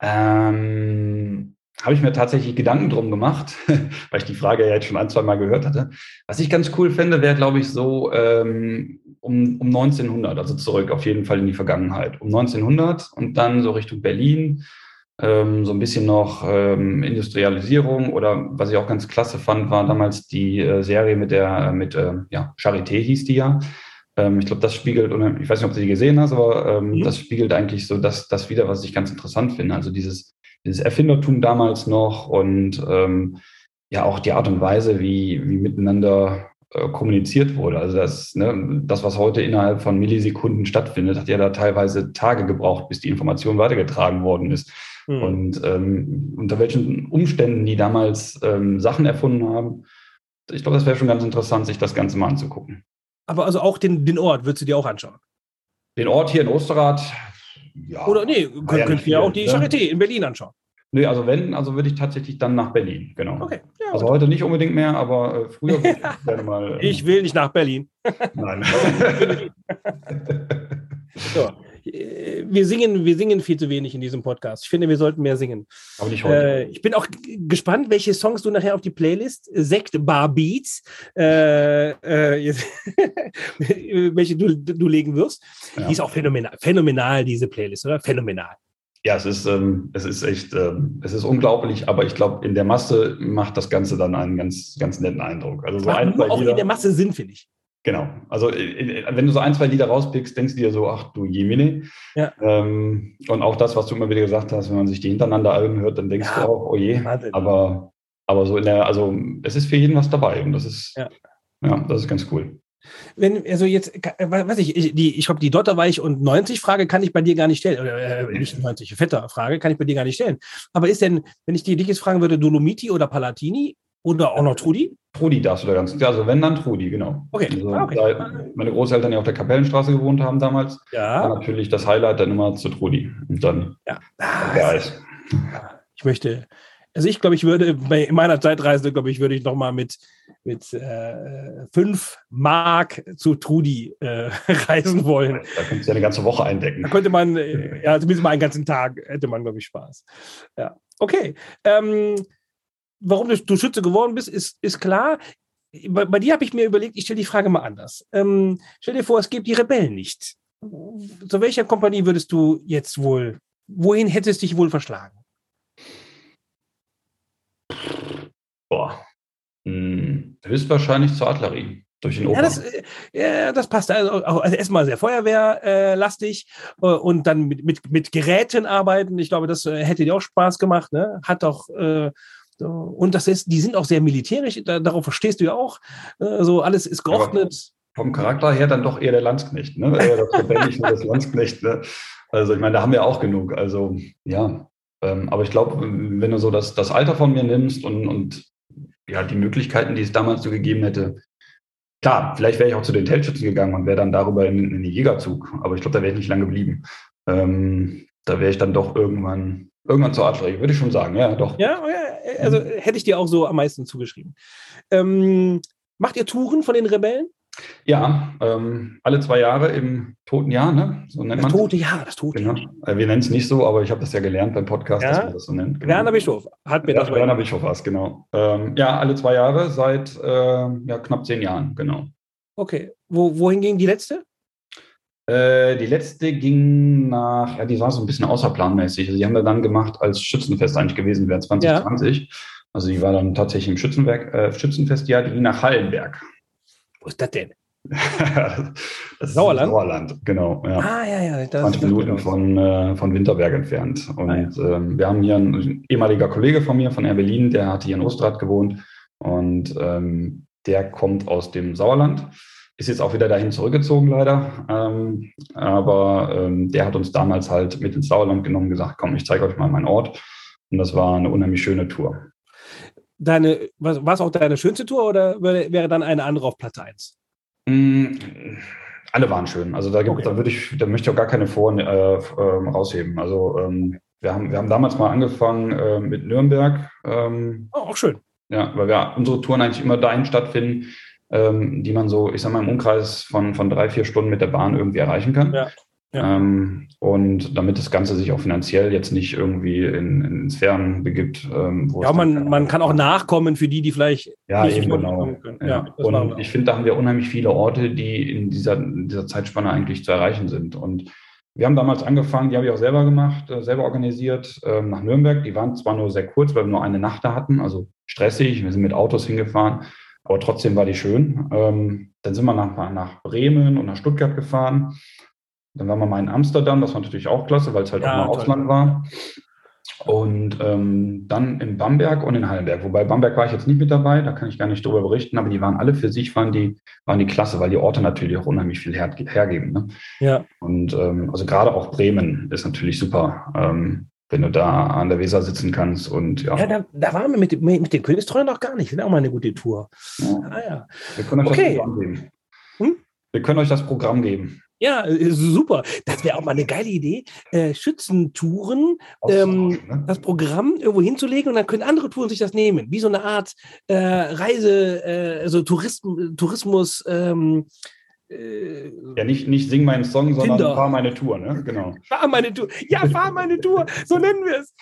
Ähm, habe ich mir tatsächlich Gedanken drum gemacht, weil ich die Frage ja jetzt schon ein, zwei Mal gehört hatte. Was ich ganz cool fände, wäre, glaube ich, so ähm, um, um 1900, also zurück auf jeden Fall in die Vergangenheit. Um 1900 und dann so Richtung Berlin, ähm, so ein bisschen noch ähm, Industrialisierung oder was ich auch ganz klasse fand, war damals die äh, Serie mit der, mit, äh, ja, Charité hieß die ja. Ähm, ich glaube, das spiegelt, ich weiß nicht, ob du die gesehen hast, aber ähm, mhm. das spiegelt eigentlich so das, das wieder, was ich ganz interessant finde. Also dieses dieses Erfindertum damals noch und ähm, ja auch die Art und Weise, wie, wie miteinander äh, kommuniziert wurde. Also das, ne, das, was heute innerhalb von Millisekunden stattfindet, hat ja da teilweise Tage gebraucht, bis die Information weitergetragen worden ist. Mhm. Und ähm, unter welchen Umständen die damals ähm, Sachen erfunden haben, ich glaube, das wäre schon ganz interessant, sich das Ganze mal anzugucken. Aber also auch den, den Ort würdest du dir auch anschauen? Den Ort hier in Osterrad, ja. Oder nee, könnt, ja könnt ihr ja auch die ne? Charité in Berlin anschauen. Nee, also wenn, also würde ich tatsächlich dann nach Berlin, genau. Okay. Ja, also heute nicht unbedingt mehr, aber äh, früher würde ich gerne mal. Ähm, ich will nicht nach Berlin. Nein. so. Äh, wir singen, wir singen viel zu wenig in diesem Podcast. Ich finde, wir sollten mehr singen. Aber nicht heute. Äh, ich bin auch gespannt, welche Songs du nachher auf die Playlist Sekt Bar Beats, äh, äh, welche du, du legen wirst. Ja. Die ist auch phänomenal, phänomenal, diese Playlist, oder? Phänomenal. Ja, es ist, ähm, es ist echt, ähm, es ist unglaublich, aber ich glaube, in der Masse macht das Ganze dann einen ganz, ganz netten Eindruck. Also so ein, auch Lieder, in der Masse Sinn, finde ich. Genau. Also wenn du so ein, zwei Lieder rauspickst, denkst du dir so, ach du Jemine. Ja. Ähm, und auch das, was du immer wieder gesagt hast, wenn man sich die hintereinander Alben hört, dann denkst ja, du auch, oh je. Aber, aber so in der, also es ist für jeden was dabei und das ist, ja, ja das ist ganz cool. Wenn, also jetzt, äh, weiß ich, die, ich glaube, die Dotterweich und 90 Frage kann ich bei dir gar nicht stellen. Oder äh, nicht 90, Vetter Frage kann ich bei dir gar nicht stellen. Aber ist denn, wenn ich dich jetzt fragen würde, Dolomiti oder Palatini, oder auch noch Trudi? Trudi darfst du da ganz. Ja, also wenn, dann Trudi, genau. Okay. Also, ah, okay. meine Großeltern ja auf der Kapellenstraße gewohnt haben damals, ja. war natürlich das Highlight dann immer zu Trudi. Und dann ja. Ah, ist. Ich möchte, also ich glaube, ich würde bei in meiner Zeitreise, glaube ich, würde ich nochmal mit, mit äh, fünf Mark zu Trudi äh, reisen wollen. Da könntest du ja eine ganze Woche eindecken. Da könnte man, äh, ja, zumindest mal einen ganzen Tag hätte man, glaube ich, Spaß. Ja. Okay. Ähm, warum du Schütze geworden bist, ist, ist klar. Bei, bei dir habe ich mir überlegt, ich stelle die Frage mal anders. Ähm, stell dir vor, es gibt die Rebellen nicht. Zu welcher Kompanie würdest du jetzt wohl, wohin hättest du dich wohl verschlagen? Boah. Hm, höchstwahrscheinlich zur Artillerie. Durch den ja, das, äh, ja, das passt. Also, also erstmal sehr feuerwehrlastig äh, und dann mit, mit, mit Geräten arbeiten. Ich glaube, das äh, hätte dir auch Spaß gemacht. Ne? Hat auch äh, und das ist, die sind auch sehr militärisch, da, darauf verstehst du ja auch. Also alles ist geordnet. Aber vom Charakter her dann doch eher der Landsknecht, ne? Das das Landsknecht, ne? Also ich meine, da haben wir auch genug. Also ja. Ähm, aber ich glaube, wenn du so das, das Alter von mir nimmst und, und ja, die Möglichkeiten, die es damals so gegeben hätte, klar, vielleicht wäre ich auch zu den Teltschützen gegangen und wäre dann darüber in, in den Jägerzug. Aber ich glaube, da wäre ich nicht lange geblieben. Ähm, da wäre ich dann doch irgendwann Irgendwann zur Artillerie, würde ich schon sagen, ja, doch. Ja, also hätte ich dir auch so am meisten zugeschrieben. Ähm, macht ihr Touren von den Rebellen? Ja, ähm, alle zwei Jahre im toten Jahr, ne? So nennt das tote Jahr, das tote genau. Jahr. Äh, wir nennen es nicht so, aber ich habe das ja gelernt beim Podcast, ja. dass man das so nennt. Genau. Werner Bischof hat mir ja, das Werner Bischof war es, genau. Ähm, ja, alle zwei Jahre seit äh, ja, knapp zehn Jahren, genau. Okay. Wo, wohin ging die letzte? Äh, die letzte ging nach, ja, die war so ein bisschen außerplanmäßig. Also die haben wir dann gemacht, als Schützenfest eigentlich gewesen wäre, 2020. Ja. Also die war dann tatsächlich im Schützenwerk, äh, Schützenfestjahr, die ging nach Hallenberg. Wo ist das denn? das Sauerland? Sauerland, genau. Ja. Ah, ja, ja. Das 20 Minuten von, äh, von Winterberg entfernt. Und ah, ja. ähm, wir haben hier einen ehemaliger Kollege von mir, von Air Berlin, der hatte hier in Ostrad gewohnt. Und ähm, der kommt aus dem Sauerland ist jetzt auch wieder dahin zurückgezogen, leider. Ähm, aber ähm, der hat uns damals halt mit ins Sauerland genommen und gesagt, komm, ich zeige euch mal meinen Ort. Und das war eine unheimlich schöne Tour. Deine, war es auch deine schönste Tour oder wäre dann eine andere auf Platz 1? Mm, alle waren schön. Also da, gibt, okay. da würde ich, da möchte ich auch gar keine Vor äh, äh, rausheben. Also ähm, wir, haben, wir haben damals mal angefangen äh, mit Nürnberg. Ähm, oh, auch schön. Ja, weil wir unsere Touren eigentlich immer dahin stattfinden, ähm, die man so, ich sag mal, im Umkreis von, von drei, vier Stunden mit der Bahn irgendwie erreichen kann. Ja. Ja. Ähm, und damit das Ganze sich auch finanziell jetzt nicht irgendwie in, in Sphären begibt. Ähm, ja, man, man kann auch nachkommen für die, die vielleicht ja, nicht eben genau. können. Ja. ja und ich finde, da haben wir unheimlich viele Orte, die in dieser, in dieser Zeitspanne eigentlich zu erreichen sind. Und wir haben damals angefangen, die habe ich auch selber gemacht, äh, selber organisiert, äh, nach Nürnberg. Die waren zwar nur sehr kurz, weil wir nur eine Nacht da hatten, also stressig. Wir sind mit Autos hingefahren. Aber trotzdem war die schön. Ähm, dann sind wir nach, nach Bremen und nach Stuttgart gefahren. Dann waren wir mal in Amsterdam, das war natürlich auch klasse, weil es halt ja, auch mal toll. Ausland war. Und ähm, dann in Bamberg und in Hallenberg. Wobei Bamberg war ich jetzt nicht mit dabei, da kann ich gar nicht drüber berichten, aber die waren alle für sich, waren die, waren die klasse, weil die Orte natürlich auch unheimlich viel her, hergeben. Ne? Ja. Und ähm, also gerade auch Bremen ist natürlich super. Ähm, wenn du da an der Weser sitzen kannst und ja. Ja, da, da waren wir mit, mit den Königstreuen noch gar nicht. Das ist auch mal eine gute Tour. Ja. Ah, ja. Wir können euch okay. das Programm geben. Hm? Wir können euch das Programm geben. Ja, äh, super. Das wäre auch mal eine geile Idee. Äh, Schützentouren, ähm, ne? das Programm irgendwo hinzulegen und dann können andere Touren sich das nehmen. Wie so eine Art äh, Reise, äh, also Tourism, Tourismus, ähm, Äh, ja, nicht, nicht sing meinen Song, sondern Tinder. fahr meine Tour, ne? Genau. Fahr meine Tour. Ja, fahr meine Tour. So nennen wir es.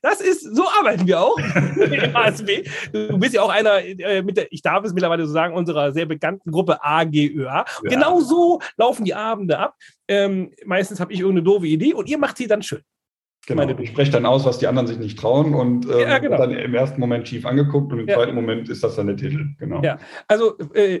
Das ist, so arbeiten wir auch. du bist ja auch einer äh, mit der, ich darf es mittlerweile so sagen, unserer sehr bekannten Gruppe AGÖA. Ja. Genau so laufen die Abende ab. Ähm, meistens habe ich irgendeine doofe Idee und ihr macht sie dann schön. Genau, meine, ich spreche dann aus, was die anderen sich nicht trauen und äh, ja, genau. dann im ersten Moment schief angeguckt und im ja. zweiten Moment ist das dann der Titel. Genau. Ja, also äh,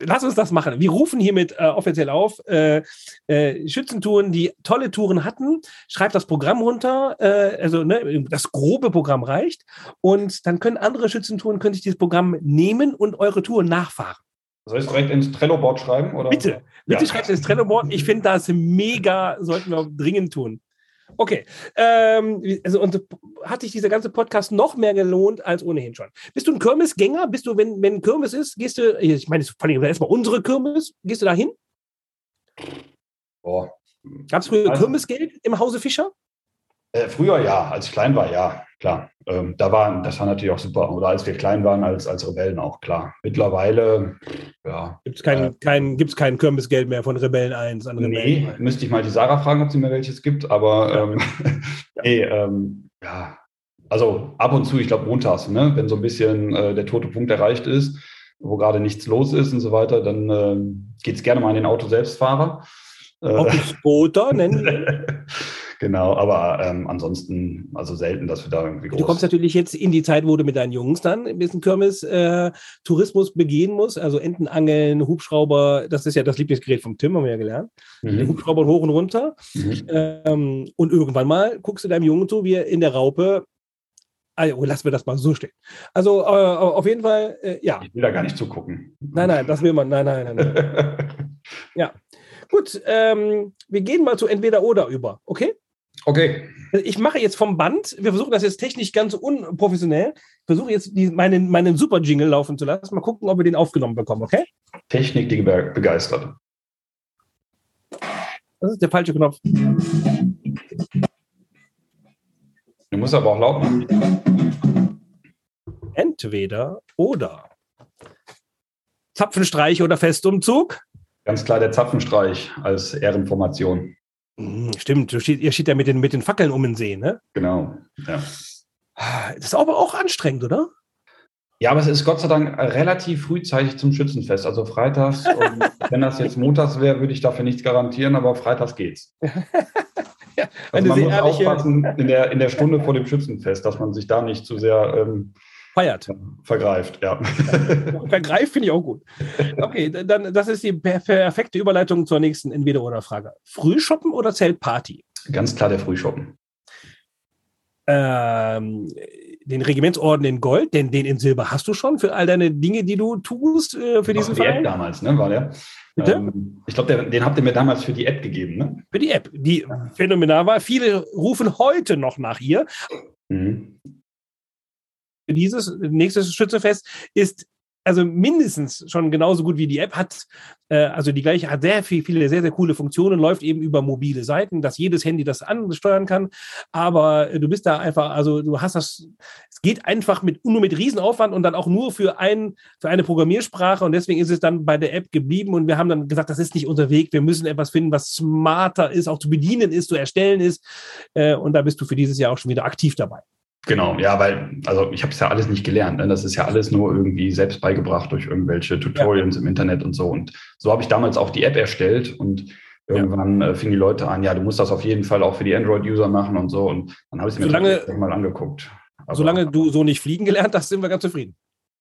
lass uns das machen. Wir rufen hiermit äh, offiziell auf. Äh, äh, Schützentouren, die tolle Touren hatten, schreibt das Programm runter, äh, also ne, das grobe Programm reicht und dann können andere Schützentouren können sich dieses Programm nehmen und eure Tour nachfahren. Soll ich es direkt ins Trello-Board schreiben? Oder? Bitte, bitte ja. schreibt es ins Trello-Board. Ich finde das mega, sollten wir dringend tun. Okay. Ähm, also, und hat sich dieser ganze Podcast noch mehr gelohnt als ohnehin schon. Bist du ein Kirmesgänger? Bist du, wenn, wenn Kirmes ist, gehst du, ich meine, vor allem erstmal unsere Kirmes, gehst du da hin? Gab es früher also, Kirmesgeld im Hause Fischer? Äh, früher ja, als ich klein war, ja, klar. Ähm, da war, das war natürlich auch super. Oder als wir klein waren, als, als Rebellen auch, klar. Mittlerweile, ja. Gibt es kein, äh, kein, gibt's kein Kirmesgeld mehr von Rebellen 1 an Rebellen Nee, 1. müsste ich mal die Sarah fragen, ob sie mir welches gibt. Aber ja, ähm, nee, ähm, ja. Also ab und zu, ich glaube montags, ne, wenn so ein bisschen äh, der tote Punkt erreicht ist, wo gerade nichts los ist und so weiter, dann äh, geht es gerne mal an den Auto-Selbstfahrer. Autoscooter nennen wir. Genau, aber ähm, ansonsten, also selten, dass wir da irgendwie groß... Du kommst natürlich jetzt in die Zeit, wo du mit deinen Jungs dann ein bisschen Kirmes-Tourismus äh, begehen musst, also Entenangeln, Hubschrauber, das ist ja das Lieblingsgerät vom Tim, haben wir ja gelernt. Mhm. Hubschrauber hoch und runter. Mhm. Ähm, und irgendwann mal guckst du deinem Jungen zu, wie er in der Raupe also, lassen wir das mal so stehen. Also äh, auf jeden Fall, äh, ja. Ich will da gar nicht zugucken. Nein, nein, das will man. Nein, nein, nein. nein. ja. Gut, ähm, wir gehen mal zu entweder oder über, okay? Okay. Ich mache jetzt vom Band, wir versuchen das jetzt technisch ganz unprofessionell, ich versuche jetzt die, meinen, meinen Super-Jingle laufen zu lassen. Mal gucken, ob wir den aufgenommen bekommen, okay? Technik, die begeistert. Das ist der falsche Knopf. Du musst aber auch laut machen. Entweder oder. Zapfenstreich oder Festumzug? Ganz klar der Zapfenstreich als Ehrenformation. Hm, stimmt, ihr steht ja mit den, mit den Fackeln um den See, ne? Genau, ja. Das ist aber auch anstrengend, oder? Ja, aber es ist Gott sei Dank relativ frühzeitig zum Schützenfest. Also freitags, wenn das jetzt montags wäre, würde ich dafür nichts garantieren, aber freitags geht's. ja, also man muss aufpassen in der, in der Stunde vor dem Schützenfest, dass man sich da nicht zu sehr ähm, Feiert. Vergreift, ja. Vergreift finde ich auch gut. Okay, dann das ist die perfekte Überleitung zur nächsten Entweder-Oder-Frage. Frühshoppen oder Zeltparty? Ganz klar der Frühshoppen. Ähm, den Regimentsorden in Gold, denn den in Silber hast du schon für all deine Dinge, die du tust äh, für diesen die Verein? App damals, ne, war der. Ähm, ich glaube, den habt ihr mir damals für die App gegeben, ne? Für die App, die phänomenal war. Viele rufen heute noch nach ihr. Mhm dieses nächste Schützefest ist also mindestens schon genauso gut wie die App hat, äh, also die gleiche, hat sehr viel, viele, sehr, sehr coole Funktionen, läuft eben über mobile Seiten, dass jedes Handy das ansteuern kann. Aber du bist da einfach, also du hast das, es geht einfach mit, nur mit Riesenaufwand und dann auch nur für ein, für eine Programmiersprache und deswegen ist es dann bei der App geblieben und wir haben dann gesagt, das ist nicht unser Weg, wir müssen etwas finden, was smarter ist, auch zu bedienen ist, zu erstellen ist. Äh, und da bist du für dieses Jahr auch schon wieder aktiv dabei. Genau, ja, weil, also ich habe es ja alles nicht gelernt. Ne? Das ist ja alles nur irgendwie selbst beigebracht durch irgendwelche Tutorials ja. im Internet und so. Und so habe ich damals auch die App erstellt und irgendwann ja. äh, fingen die Leute an, ja, du musst das auf jeden Fall auch für die Android-User machen und so. Und dann habe ich es mir solange, mal angeguckt. Aber, solange du so nicht fliegen gelernt hast, sind wir ganz zufrieden.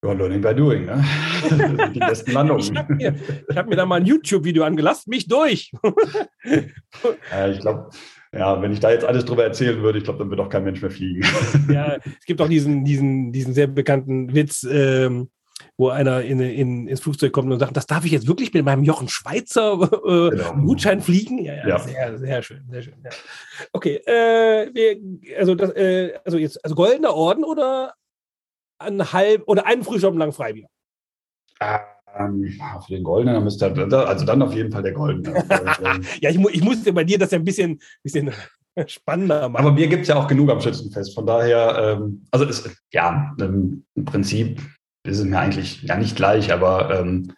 Ja, learning by doing, ne? die besten Landungen. Ich habe mir, hab mir da mal ein YouTube-Video angelassen, mich durch. ja, ich glaube, ja, wenn ich da jetzt alles drüber erzählen würde, ich glaube, dann wird auch kein Mensch mehr fliegen. Ja, es gibt auch diesen, diesen, diesen sehr bekannten Witz, ähm, wo einer in, in, ins Flugzeug kommt und sagt, das darf ich jetzt wirklich mit meinem Jochen Schweizer äh, genau. Gutschein fliegen? Ja, ja, ja, Sehr, sehr schön, sehr schön. Ja. Okay, äh, wir, also, das, äh, also jetzt, also goldener Orden oder ein halb oder einen Frühschoppen lang Freibier? Ah ähm, für den Goldenen, müsste also dann auf jeden Fall der Goldene. ja, ich, mu ich musste bei dir das ja ein bisschen, bisschen spannender machen. Aber mir gibt es ja auch genug am Schützenfest. Von daher, ähm, also ist, ja, im Prinzip ist es mir eigentlich ja nicht gleich, aber ähm,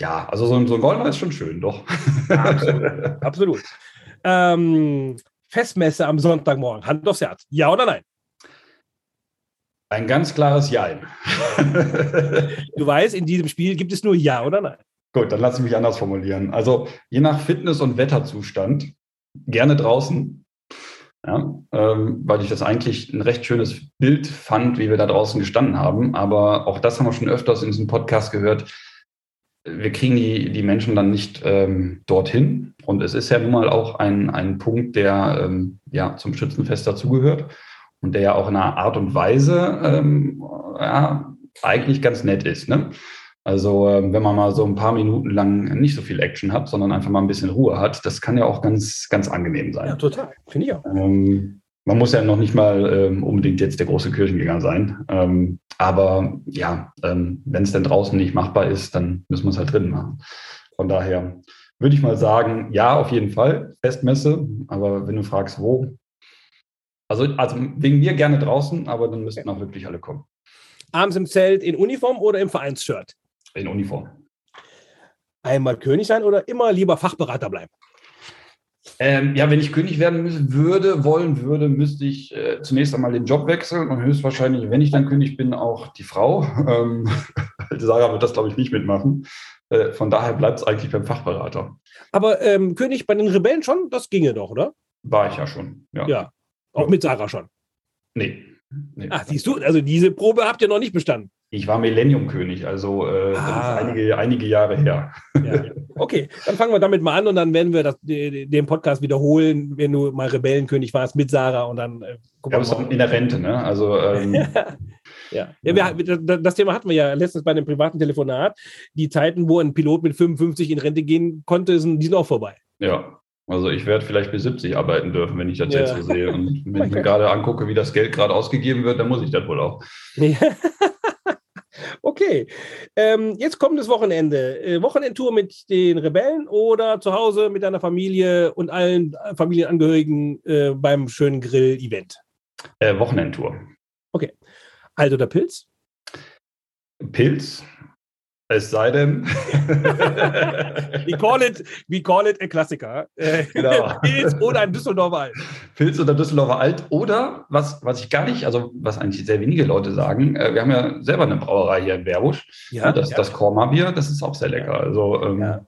Ja, also so, so ein Goldner ist schon schön, doch. Absolut. Absolut. Ähm, Festmesse am Sonntagmorgen, Hand aufs Herz. Ja oder nein? Ein ganz klares Ja. du weißt, in diesem Spiel gibt es nur Ja oder Nein. Gut, dann lass mich anders formulieren. Also je nach Fitness- und Wetterzustand, gerne draußen, ja, ähm, weil ich das eigentlich ein recht schönes Bild fand, wie wir da draußen gestanden haben. Aber auch das haben wir schon öfters in diesem Podcast gehört. Wir kriegen die, die Menschen dann nicht ähm, dorthin. Und es ist ja nun mal auch ein, ein Punkt, der ähm, ja, zum Schützenfest dazugehört und der ja auch in einer Art und Weise ähm, ja, eigentlich ganz nett ist. Ne? Also äh, wenn man mal so ein paar Minuten lang nicht so viel Action hat, sondern einfach mal ein bisschen Ruhe hat, das kann ja auch ganz, ganz angenehm sein. Ja, total, finde ich auch. Ähm, man muss ja noch nicht mal ähm, unbedingt jetzt der große Kirchengänger sein. Ähm, aber ja, ähm, wenn es denn draußen nicht machbar ist, dann müssen wir es halt drin machen. Von daher würde ich mal sagen, ja, auf jeden Fall, Festmesse. Aber wenn du fragst, wo, also, also wegen mir gerne draußen, aber dann müssten auch wirklich alle kommen. Abends im Zelt in Uniform oder im Vereinsshirt? In Uniform. Einmal König sein oder immer lieber Fachberater bleiben? Ähm, ja, wenn ich König werden müssen, würde, wollen würde, müsste ich äh, zunächst einmal den Job wechseln und höchstwahrscheinlich, wenn ich dann König bin, auch die Frau. Ähm, Sarah wird das, glaube ich, nicht mitmachen. Äh, von daher bleibt es eigentlich beim Fachberater. Aber ähm, König bei den Rebellen schon, das ginge doch, oder? War ich ja schon. Ja. ja. Auch mit Sarah schon. Nee. nee. Ach, siehst du, also diese Probe habt ihr noch nicht bestanden. Ich war Millennium-König, also äh, ah. einige, einige Jahre her. Ja. Okay, dann fangen wir damit mal an und dann werden wir das, den Podcast wiederholen, wenn du mal Rebellenkönig warst mit Sarah und dann äh, gucken ja, wir mal. In der Rente, ne? Also ähm, ja, ja wir, das Thema hatten wir ja letztens bei einem privaten Telefonat. Die Zeiten, wo ein Pilot mit 55 in Rente gehen konnte, sind, die sind auch vorbei. Ja, also ich werde vielleicht bis 70 arbeiten dürfen, wenn ich das ja. jetzt so sehe. Und wenn ich mir gerade angucke, wie das Geld gerade ausgegeben wird, dann muss ich das wohl auch. okay. Ähm, jetzt kommt das Wochenende. Äh, Wochenendtour mit den Rebellen oder zu Hause mit deiner Familie und allen Familienangehörigen äh, beim schönen Grill-Event? Äh, Wochenendtour. Okay. Alt oder Pilz? Pilz. Es sei denn. we, call it, we call it a Klassiker. Genau. Pilz oder ein Düsseldorfer Alt. Pilz oder Düsseldorfer Alt. Oder, was, was ich gar nicht, also was eigentlich sehr wenige Leute sagen, äh, wir haben ja selber eine Brauerei hier in Berbusch. Ja, das, ja. das Korma-Bier, das ist auch sehr lecker. Also ähm, ja.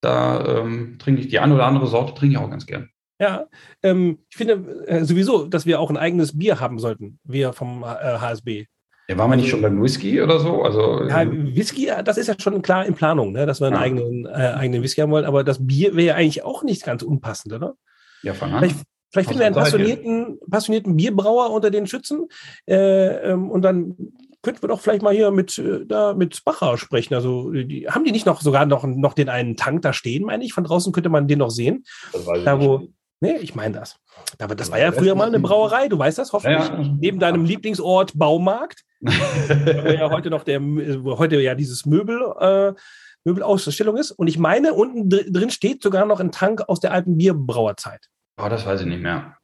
da ähm, trinke ich die eine oder andere Sorte, trinke ich auch ganz gern. Ja, ähm, ich finde äh, sowieso, dass wir auch ein eigenes Bier haben sollten, wir vom äh, HSB. Ja, waren wir nicht schon beim Whisky oder so? Also, ja, Whisky, das ist ja schon klar in Planung, ne, dass wir einen ja. eigenen, äh, eigenen Whisky haben wollen, aber das Bier wäre ja eigentlich auch nicht ganz unpassend, oder? Ja, fang an. Vielleicht, vielleicht finden wir einen passionierten, passionierten Bierbrauer unter den Schützen äh, ähm, und dann könnten wir doch vielleicht mal hier mit, äh, da mit Bacher sprechen. Also die, haben die nicht noch sogar noch, noch den einen Tank da stehen, meine ich? Von draußen könnte man den noch sehen. Das weiß da, wo, nicht. Nee, ich meine das. Aber das war ja früher mal eine Brauerei, du weißt das hoffentlich. Ja, ja. Neben deinem Lieblingsort Baumarkt. wo ja heute noch der, heute ja dieses Möbel, äh, Möbelausstellung ist. Und ich meine, unten drin steht sogar noch ein Tank aus der alten Bierbrauerzeit. Oh, das weiß ich nicht mehr.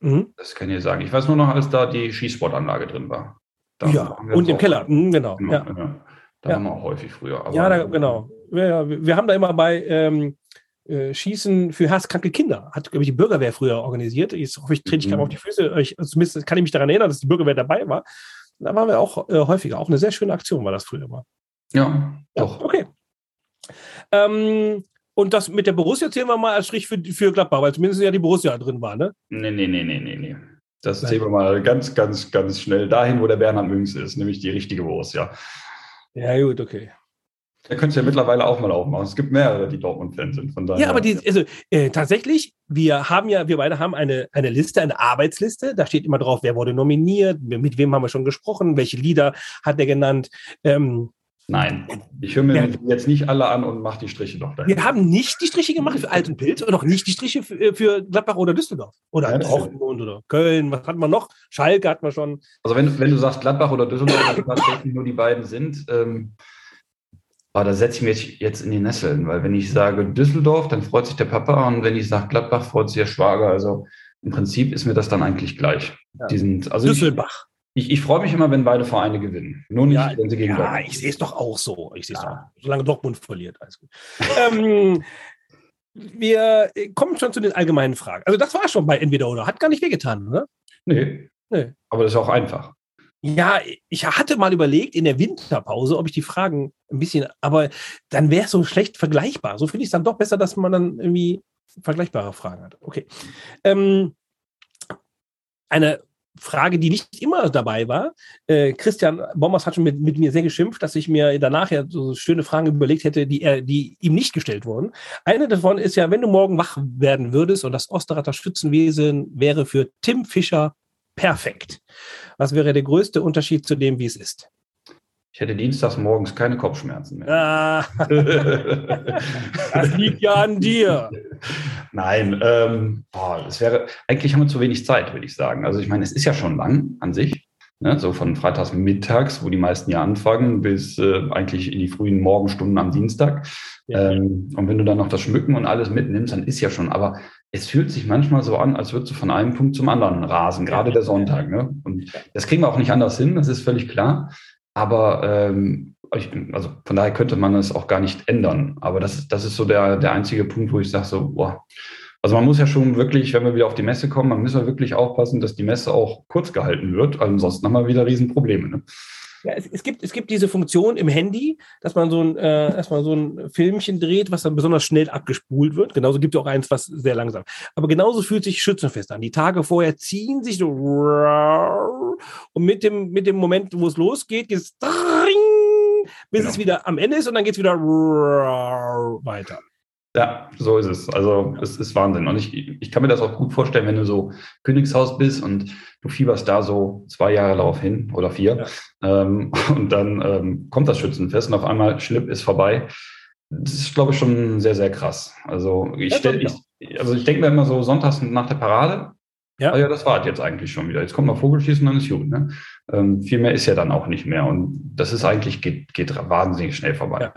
Mhm. Das kann ich sagen. Ich weiß nur noch, als da die Schießsportanlage drin war. Da ja, und im Keller, mhm, genau. genau ja. Da waren wir auch häufig früher. ja, da, genau. Wir, wir, haben da immer bei ähm, äh, Schießen für herzkranke Kinder. Hat, glaube ich, die Bürgerwehr früher organisiert. Jetzt hoffe ich, trete ich mhm. auf die Füße. Ich, also zumindest kann ich mich daran erinnern, dass die Bürgerwehr dabei war. Da waren wir auch äh, häufiger. Auch eine sehr schöne Aktion war das früher mal. Ja, doch. Ja, okay. Ähm, und das mit der Borussia zählen wir mal als Strich für, für Gladbach, weil zumindest ja die Borussia drin war, ne? Nee, nee, nee, nee, nee, nee. Das Nein. zählen wir mal ganz, ganz, ganz schnell dahin, wo der Bernhard Münz ist, nämlich die richtige Borussia. Ja, gut, okay. Da könnt ihr ja mittlerweile auch mal aufmachen. Es gibt mehrere, die Dortmund-Fans sind. Von daher. Ja, aber die, also äh, tatsächlich, wir haben ja, wir beide haben eine, eine Liste, eine Arbeitsliste. Da steht immer drauf, wer wurde nominiert, mit wem haben wir schon gesprochen, welche Lieder hat er genannt. Ähm, Nein, ich höre mir ja. jetzt nicht alle an und mache die Striche noch dahin. Wir haben nicht die Striche gemacht für Alt und Pilz und auch nicht die Striche für, äh, für Gladbach oder Düsseldorf. Oder Nein, Dortmund oder Köln. Was hatten wir noch? Schalke hatten wir schon. Also wenn, wenn du sagst Gladbach oder Düsseldorf, tatsächlich nur die beiden sind, ähm, aber da setze ich mich jetzt in die Nesseln, weil wenn ich sage Düsseldorf, dann freut sich der Papa und wenn ich sage Gladbach, freut sich der Schwager. Also im Prinzip ist mir das dann eigentlich gleich. Ja. Die sind, also Düsselbach. Ich, ich freue mich immer, wenn beide Vereine gewinnen. Nur nicht, Ja, wenn sie gegen ja Dortmund ich sehe es doch auch so. Ich sehe es Ja. doch. Solange Dortmund verliert, alles gut. ähm, wir kommen schon zu den allgemeinen Fragen. Also das war schon bei Entweder oder. Hat gar nicht wehgetan, oder? Nee. Nee. Aber das ist auch einfach. Ja, ich hatte mal überlegt in der Winterpause, ob ich die Fragen ein bisschen, aber dann wäre es so schlecht vergleichbar. So finde ich es dann doch besser, dass man dann irgendwie vergleichbare Fragen hat. Okay. Ähm, eine Frage, die nicht immer dabei war. Äh, Christian Bommers hat schon mit, mit mir sehr geschimpft, dass ich mir danach ja so schöne Fragen überlegt hätte, die, er, die ihm nicht gestellt wurden. Eine davon ist ja, wenn du morgen wach werden würdest und das Osterrater Schützenwesen wäre für Tim Fischer perfekt. Was wäre der größte Unterschied zu dem, wie es ist? Ich hätte dienstags morgens keine Kopfschmerzen mehr. Ah, das liegt ja an dir. Nein, ähm, boah, das wäre, eigentlich haben wir zu wenig Zeit, würde ich sagen. Also ich meine, es ist ja schon lang an sich. Ne? So von freitags mittags, wo die meisten ja anfangen, bis äh, eigentlich in die frühen Morgenstunden am Dienstag. Ja. Ähm, und wenn du dann noch das Schmücken und alles mitnimmst, dann ist ja schon, aber es fühlt sich manchmal so an, als würdest du von einem Punkt zum anderen rasen, gerade der Sonntag. Ne? Und das kriegen wir auch nicht anders hin, das ist völlig klar. Aber ähm, ich, also von daher könnte man es auch gar nicht ändern. Aber das, das ist so der, der einzige Punkt, wo ich sage so, boah. Also man muss ja schon wirklich, wenn wir wieder auf die Messe kommen, man muss ja wirklich aufpassen, dass die Messe auch kurz gehalten wird, ansonsten haben wir wieder Riesenprobleme. Ne? Ja, es, es, gibt, es gibt diese Funktion im Handy, dass man so ein, äh, dass man so ein Filmchen dreht, was dann besonders schnell abgespult wird. Genauso gibt es auch eins, was sehr langsam. Aber genauso fühlt sich Schützenfest an. Die Tage vorher ziehen sich so und mit dem, mit dem Moment, wo es losgeht, geht es bis Genau. es wieder am Ende ist und dann geht es wieder weiter. Ja, so ist es. Also es ist Wahnsinn. Und ich, ich kann mir das auch gut vorstellen, wenn du so Königshaus bist und du fieberst da so zwei Jahre darauf hin oder vier. Ähm, und dann ähm, kommt das Schützenfest und auf einmal Schlipp ist vorbei. Das ist, glaube ich, schon sehr, sehr krass. Also ich, stell, ich, also ich denke mir immer so sonntags nach der Parade, Ja. ah ja, das war es jetzt eigentlich schon wieder. Jetzt kommt mal Vogelschießen, dann ist gut. Ne? Ähm, viel mehr ist ja dann auch nicht mehr. Und das ist eigentlich, geht, geht wahnsinnig schnell vorbei. Ja.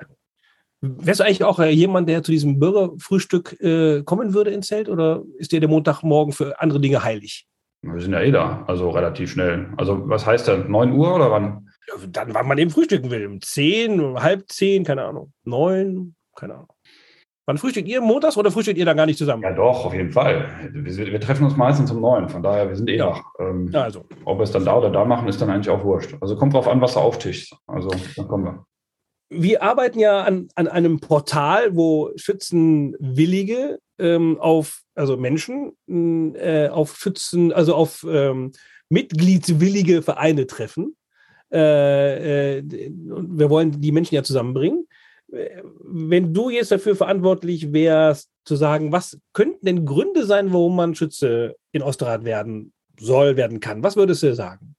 Wärst du eigentlich auch äh, jemand, der zu diesem Bürgerfrühstück äh, kommen würde ins Zelt oder ist dir der Montagmorgen für andere Dinge heilig? Wir sind ja eh da, also relativ schnell. Also was heißt denn? 9 Uhr oder wann? Ja, dann, wann man eben frühstücken will. Um 10, um halb 10, keine Ahnung. 9, keine Ahnung. Wann frühstückt ihr montags oder frühstückt ihr dann gar nicht zusammen? Ja, doch, auf jeden Fall. Wir, wir treffen uns meistens um 9, von daher, wir sind eh Ja. wach. Ähm, also. Ob wir es dann da oder da machen, ist dann eigentlich auch wurscht. Also kommt drauf an, was du auftischst. Also dann kommen wir. Wir arbeiten ja an, an einem Portal, wo Schützenwillige ähm, auf, also Menschen, mh, äh, auf Schützen, also auf ähm, mitgliedswillige Vereine treffen. Äh, äh, wir wollen die Menschen ja zusammenbringen. Äh, Wenn du jetzt dafür verantwortlich wärst, zu sagen, was könnten denn Gründe sein, warum man Schütze in Osterrad werden soll, werden kann, was würdest du sagen?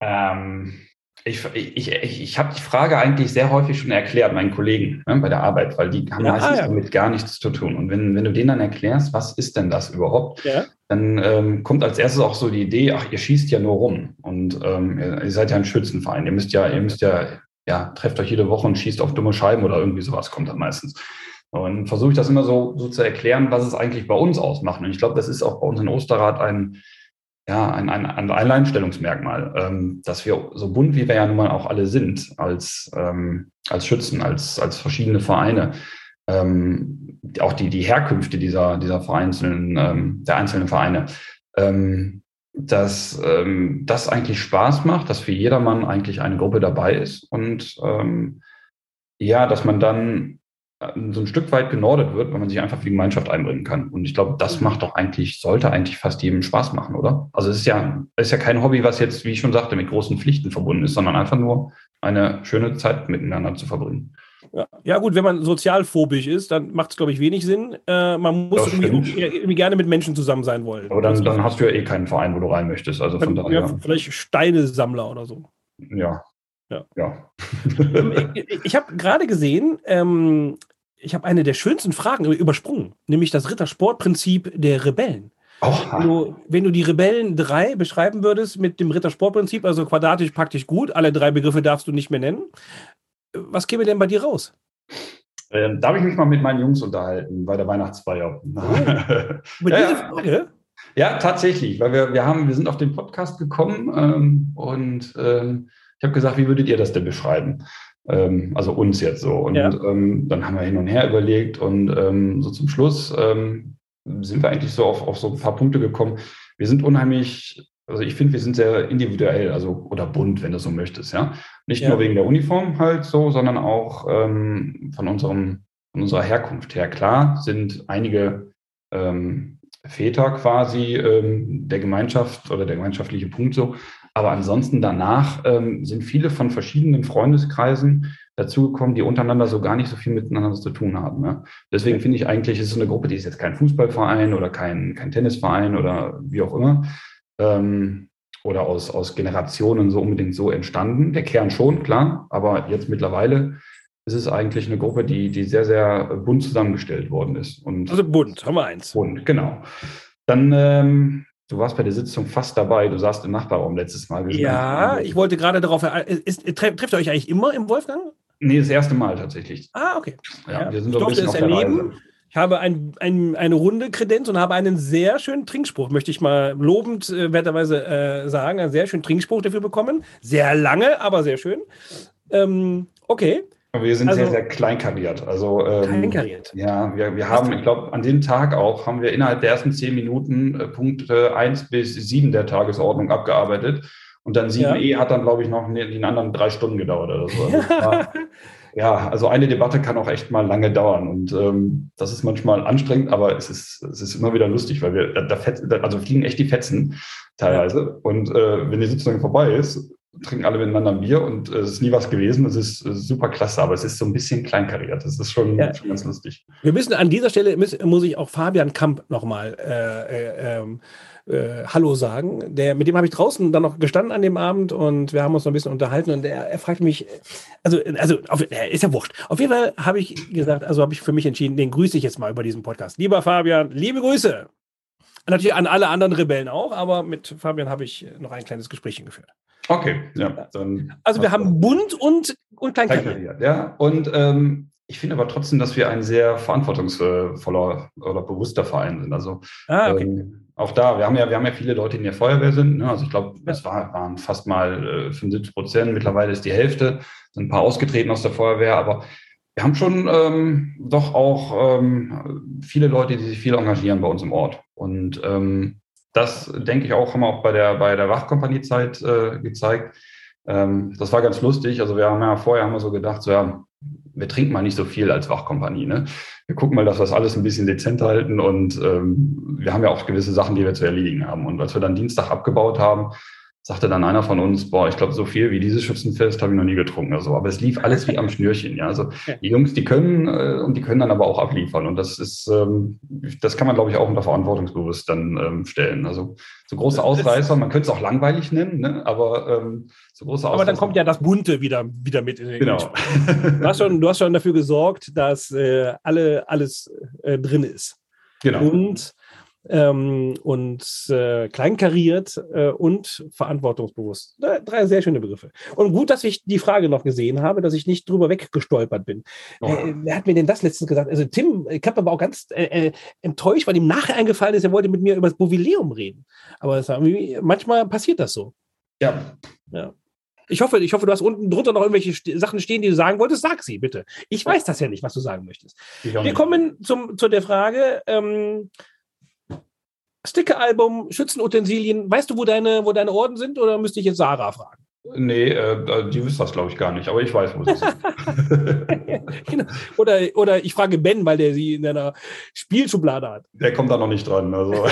Ähm, ich ich, ich, ich habe die Frage eigentlich sehr häufig schon erklärt, meinen Kollegen ne, bei der Arbeit, weil die haben Ja, meistens ah, ja. damit gar nichts zu tun. Und wenn, wenn du denen dann erklärst, was ist denn das überhaupt, Ja. dann ähm, kommt als erstes auch so die Idee, ach, ihr schießt ja nur rum und ähm, ihr, ihr seid ja ein Schützenverein. Ihr müsst ja, ihr müsst ja, ja, trefft euch jede Woche und schießt auf dumme Scheiben oder irgendwie sowas kommt dann meistens. Und versuche ich das immer so, so zu erklären, was es eigentlich bei uns ausmacht. Und ich glaube, das ist auch bei uns in Osterrad ein, ja, ein, ein, ein Alleinstellungsmerkmal, ähm, dass wir so bunt, wie wir ja nun mal auch alle sind, als, ähm, als Schützen, als, als verschiedene Vereine, ähm, auch die, die Herkünfte dieser, dieser vereinzelten, ähm, der einzelnen Vereine, ähm, dass ähm, das eigentlich Spaß macht, dass für jedermann eigentlich eine Gruppe dabei ist und ähm, ja, dass man dann so ein Stück weit genordet wird, weil man sich einfach für die Gemeinschaft einbringen kann. Und ich glaube, das macht doch eigentlich, sollte eigentlich fast jedem Spaß machen, oder? Also es ist ja, es ist ja kein Hobby, was jetzt, wie ich schon sagte, mit großen Pflichten verbunden ist, sondern einfach nur eine schöne Zeit miteinander zu verbringen. Ja. ja, gut, wenn man sozialphobisch ist, dann macht es, glaube ich, wenig Sinn. Äh, man muss irgendwie, irgendwie gerne mit Menschen zusammen sein wollen. Aber dann, dann hast du ja eh keinen Verein, wo du rein möchtest. Also von ja, daher, vielleicht Steinesammler oder so. ja. Ja. ja. Ähm, ich ich habe gerade gesehen, ähm, ich habe eine der schönsten Fragen übersprungen, nämlich das Rittersportprinzip der Rebellen. Wenn Oh, du, wenn du die Rebellen 3 beschreiben würdest mit dem Rittersportprinzip, also quadratisch praktisch gut, alle drei Begriffe darfst du nicht mehr nennen. Was käme denn bei dir raus? ähm, da habe ich mich mal mit meinen Jungs unterhalten bei der Weihnachtsfeier. Über Ja, diese. Frage? Ja, tatsächlich, weil wir, wir haben, wir sind auf den Podcast gekommen ähm, und ähm, ich habe gesagt, wie würdet ihr das denn beschreiben? Ähm, also uns jetzt so. Und ja. ähm, dann haben wir hin und her überlegt und ähm, so zum Schluss ähm, sind wir eigentlich so auf, auf so ein paar Punkte gekommen. Wir sind unheimlich, also ich finde, wir sind sehr individuell, also oder bunt, wenn du so möchtest, ja. Nicht ja. nur wegen der Uniform halt so, sondern auch ähm, von unserem, von unserer Herkunft her. Klar sind einige ähm, Väter quasi ähm, der Gemeinschaft oder der gemeinschaftliche Punkt so. Aber ansonsten danach ähm, sind viele von verschiedenen Freundeskreisen dazugekommen, die untereinander so gar nicht so viel miteinander zu tun haben. Ne? Deswegen finde ich eigentlich, ist es eine Gruppe, die ist jetzt kein Fußballverein oder kein, kein Tennisverein oder wie auch immer. Ähm, oder aus, aus Generationen so unbedingt so entstanden. Der Kern schon, klar, aber jetzt mittlerweile ist es eigentlich eine Gruppe, die, die sehr, sehr bunt zusammengestellt worden ist. Und also bunt, haben wir eins. Bunt, genau. Dann ähm, Du warst bei der Sitzung fast dabei. Du saßt im Nachbarraum letztes Mal. Ja, ich wollte gerade darauf. Ist, trefft ihr euch eigentlich immer im Wolfgang? Nee, das erste Mal tatsächlich. Ah, okay. Ja, ja wir sind ich bisschen es erleben. Ich habe ein, ein, eine runde Kredenz und habe einen sehr schönen Trinkspruch, möchte ich mal lobend äh, werterweise äh, sagen, einen sehr schönen Trinkspruch dafür bekommen. Sehr lange, aber sehr schön. Ähm, okay. Wir sind also, sehr, sehr kleinkariert. Also, ähm, kleinkariert. Ja, wir, wir haben, ich glaube, an dem Tag auch haben wir innerhalb der ersten zehn Minuten äh, Punkte 1 bis 7 der Tagesordnung abgearbeitet. Und dann 7e ja. hat dann, glaube ich, noch in den anderen drei Stunden gedauert oder so. Also war, ja, also eine Debatte kann auch echt mal lange dauern. Und ähm, das ist manchmal anstrengend, aber es ist, es ist immer wieder lustig, weil wir, da, da, fetz, also fliegen echt die Fetzen teilweise. Und äh, wenn die Sitzung vorbei ist, trinken alle miteinander ein Bier und äh, es ist nie was gewesen. Es ist, ist, super klasse, aber es ist so ein bisschen kleinkariert. Das ist schon, ja. schon ganz lustig. Wir müssen an dieser Stelle, muss, muss ich auch Fabian Kamp nochmal äh, äh, ähm, äh, Hallo sagen. Der, mit dem habe ich draußen dann noch gestanden an dem Abend und wir haben uns noch ein bisschen unterhalten und er, er fragte mich, also, also auf, ist ja wurscht. Auf jeden Fall habe ich gesagt, also habe ich für mich entschieden, den grüße ich jetzt mal über diesen Podcast. Lieber Fabian, liebe Grüße. Natürlich an alle anderen Rebellen auch, aber mit Fabian habe ich noch ein kleines Gespräch geführt. Okay, ja. Dann also wir haben bunt und, und kleinkariert. Ja, und ähm, ich finde aber trotzdem, dass wir ein sehr verantwortungsvoller oder bewusster Verein sind. Also ah, okay. ähm, auch da, wir haben ja, wir haben ja viele Leute, die in der Feuerwehr sind. Ne? Also ich glaube, es war, waren fast mal äh, 75 Prozent. Mittlerweile ist die Hälfte, sind ein paar ausgetreten aus der Feuerwehr, aber wir haben schon ähm, doch auch ähm, viele Leute, die sich viel engagieren bei uns im Ort. Und ähm, das, denke ich auch, haben wir auch bei der, bei der Wachkompaniezeit äh, gezeigt. Ähm, das war ganz lustig. Also wir haben ja vorher haben wir so gedacht, so ja, wir trinken mal nicht so viel als Wachkompanie. Ne? Wir gucken mal, dass wir das alles ein bisschen dezent halten und ähm, wir haben ja auch gewisse Sachen, die wir zu erledigen haben. Und als wir dann Dienstag abgebaut haben, sagte dann einer von uns, boah, ich glaube, so viel wie dieses Schützenfest habe ich noch nie getrunken. Also, aber es lief alles wie am Schnürchen. Ja, also die Jungs, die können äh, und die können dann aber auch abliefern. Und das ist, ähm, das kann man, glaube ich, auch unter verantwortungsbewusst dann ähm, stellen. Also so große Ausreißer, man könnte es auch langweilig nennen, ne? aber ähm, so große Ausreißer. Aber dann kommt ja das Bunte wieder, wieder mit in den Genau. Du hast, schon, du hast schon dafür gesorgt, dass äh, alle, alles äh, drin ist. Genau. Und ähm, und äh, kleinkariert äh, und verantwortungsbewusst. Drei sehr schöne Begriffe. Und gut, dass ich die Frage noch gesehen habe, dass ich nicht drüber weggestolpert bin. Oh. Äh, wer hat mir denn das letztens gesagt? Also Tim, ich habe aber auch ganz äh, äh, enttäuscht, weil ihm nachher eingefallen ist, er wollte mit mir über das Bovileum reden. Aber manchmal passiert das so. Ja. Ja. Ich hoffe, ich hoffe, du hast unten drunter noch irgendwelche Sachen stehen, die du sagen wolltest. Sag sie bitte. Ich weiß das ja nicht, was du sagen möchtest. Wir kommen zum, zu der Frage, ähm, Stickeralbum, Schützenutensilien. Weißt du, wo deine, wo deine Orden sind oder müsste ich jetzt Sarah fragen? Nee, äh, die wüsste das, glaube ich, gar nicht, aber ich weiß, wo sie sind. genau. oder, oder ich frage Ben, weil der sie in einer Spielschublade hat. Der kommt da noch nicht dran. Also.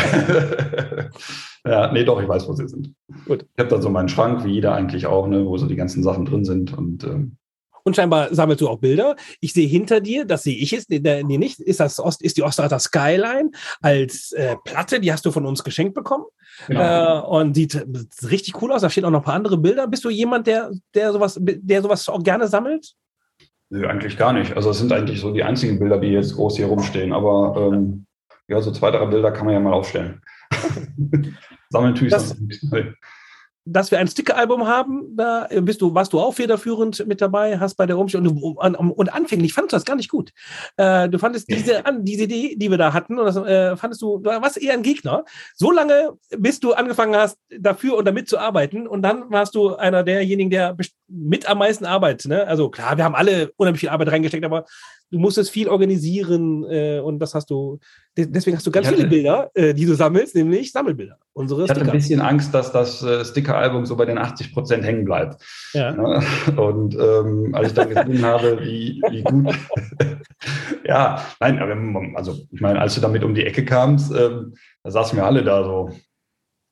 ja, nee, doch, ich weiß, wo sie sind. Gut. Ich habe da so meinen Schrank, wie jeder eigentlich auch, ne, wo so die ganzen Sachen drin sind. Und ähm, und scheinbar sammelst du auch Bilder. Ich sehe hinter dir, das sehe ich jetzt, nee, nicht, ist das Ost, ist die Ostrater Skyline als äh, Platte, die hast du von uns geschenkt bekommen. Genau. Äh, und sieht richtig cool aus. Da stehen auch noch ein paar andere Bilder. Bist du jemand, der, der sowas, der sowas auch gerne sammelt? Nö, eigentlich gar nicht. Also es sind eigentlich so die einzigen Bilder, die jetzt groß hier rumstehen. Aber ähm, ja, so zwei, drei Bilder kann man ja mal aufstellen. Sammeln tue ich sonst nicht. Dass wir ein Sticker-Album haben. Da bist du, warst du auch federführend mit dabei, hast bei der Umstellung und, und, und anfänglich fandest du das gar nicht gut. Äh, du fandest diese, diese Idee, die wir da hatten, und das äh, fandest du, du warst eher ein Gegner. So lange, bis du angefangen hast, dafür und damit zu arbeiten, und dann warst du einer derjenigen, der mit am meisten arbeitet. Ne? Also klar, wir haben alle unheimlich viel Arbeit reingesteckt, aber du musstest viel organisieren äh, und das hast du, deswegen hast du ganz hatte, viele Bilder, äh, die du sammelst, nämlich Sammelbilder. Unsere ich hatte ein bisschen Angst, dass das äh, Sticker-Album so bei den 80 Prozent hängen bleibt. Ja. Und ähm, als ich dann gesehen habe, wie, wie gut, ja, nein, aber also ich meine, als du damit um die Ecke kamst, ähm, da saßen wir alle da so,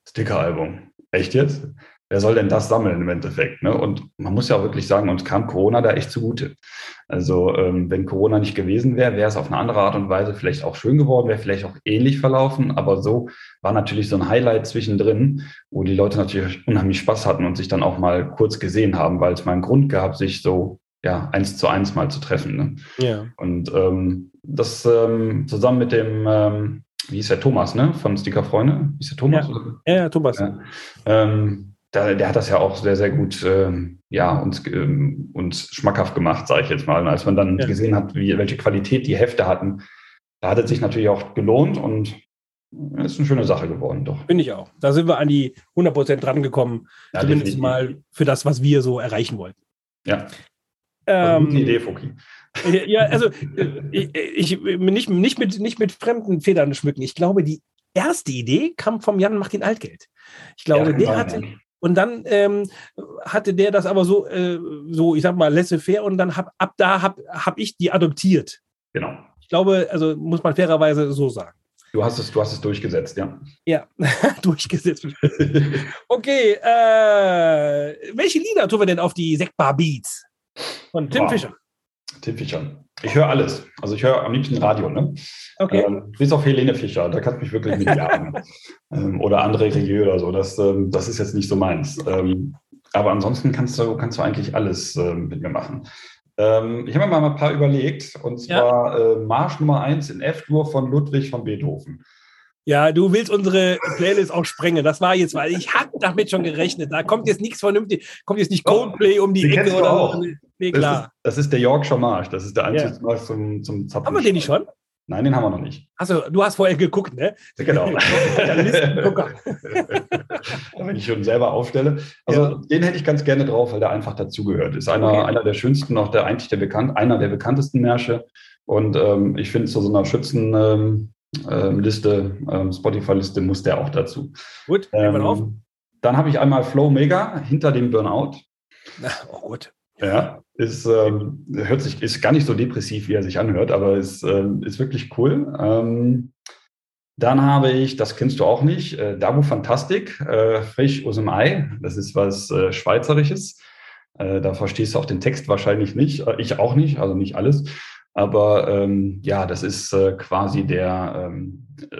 Sticker-Album. Echt jetzt? Wer soll denn das sammeln im Endeffekt? Ne? Und man muss ja auch wirklich sagen, uns kam Corona da echt zugute. Also ähm, wenn Corona nicht gewesen wäre, wäre es auf eine andere Art und Weise vielleicht auch schön geworden, wäre vielleicht auch ähnlich verlaufen. Aber so war natürlich so ein Highlight zwischendrin, wo die Leute natürlich unheimlich Spaß hatten und sich dann auch mal kurz gesehen haben, weil es mal einen Grund gab, sich so ja eins zu eins mal zu treffen. Ne? Ja. Und ähm, das ähm, zusammen mit dem ähm, wie ist der Thomas, ne? Von Sticker Freunde? Wie ist der Thomas? Ja, ja Thomas. Ja. Ähm, da, der hat das ja auch sehr, sehr gut ähm, ja, uns, ähm, uns schmackhaft gemacht, sage ich jetzt mal. Und als man dann ja. gesehen hat, wie, welche Qualität die Hefte hatten, da hat es sich natürlich auch gelohnt und ist eine schöne Sache geworden, doch. Finde ich auch. Da sind wir an die 100 Prozent dran gekommen, ja, zumindest definitiv. mal für das, was wir so erreichen wollten. Ja. Ähm, gute Idee, Foki. Ja, also ich, ich, nicht, nicht, mit, nicht mit fremden Federn schmücken. Ich glaube, die erste Idee kam vom Jan Macht den Altgeld. Ich glaube, ja, der hatte, und dann ähm, hatte der das aber so, äh, so ich sag mal, laissez-faire und dann hab, ab da habe hab ich die adoptiert. Genau. Ich glaube, also muss man fairerweise so sagen. Du hast es, du hast es durchgesetzt, ja. Ja, durchgesetzt. okay, äh, welche Lieder tun wir denn auf die Sektbar Beats von Tim wow. Fischer? Tim Fischer. Ich höre alles. Also ich höre am liebsten Radio, ne? Okay. Ähm, bis auf Helene Fischer, da kannst du mich wirklich mit jagen. ähm, oder André Rieu oder so. Das, ähm, das ist jetzt nicht so meins. Ähm, aber ansonsten kannst du, kannst du eigentlich alles ähm, mit mir machen. Ähm, ich habe mir mal ein paar überlegt, und zwar ja. äh, Marsch Nummer 1 in F-Dur von Ludwig von Beethoven. Ja, du willst unsere Playlist auch sprengen. Das war jetzt, weil ich hatte damit schon gerechnet. Da kommt jetzt nichts vernünftig, kommt jetzt nicht Coldplay um die, die Ecke oder so. Nee, klar. Das ist, das ist, der Yorkshire Marsch. Das ist der einzige ja. zum, zum Zapfen. Haben wir den nicht schon? Nein, den haben wir noch nicht. Also, du hast vorher geguckt, ne? Genau. Wenn ich schon selber aufstelle. Also, ja. den hätte ich ganz gerne drauf, weil der einfach dazugehört. Ist einer, okay. einer der schönsten, auch der eigentlich der bekannt, einer der bekanntesten Märsche. Und ähm, ich finde, zu so einer Schützen, ähm, ähm, ähm, Spotify-Liste muss der auch dazu. Gut, ähm, auf. Dann habe ich einmal Flow Mega hinter dem Burnout. oh gut. Ja, ist, ähm, hört sich, ist gar nicht so depressiv, wie er sich anhört, aber ist, ähm, ist wirklich cool. Ähm, dann habe ich, das kennst du auch nicht, äh, Dabu Fantastik, äh, frisch aus dem Ei. Das ist was äh, Schweizerisches. Äh, da verstehst du auch den Text wahrscheinlich nicht. Äh, ich auch nicht, also nicht alles. Aber ähm, ja, das ist äh, quasi der, ähm, äh,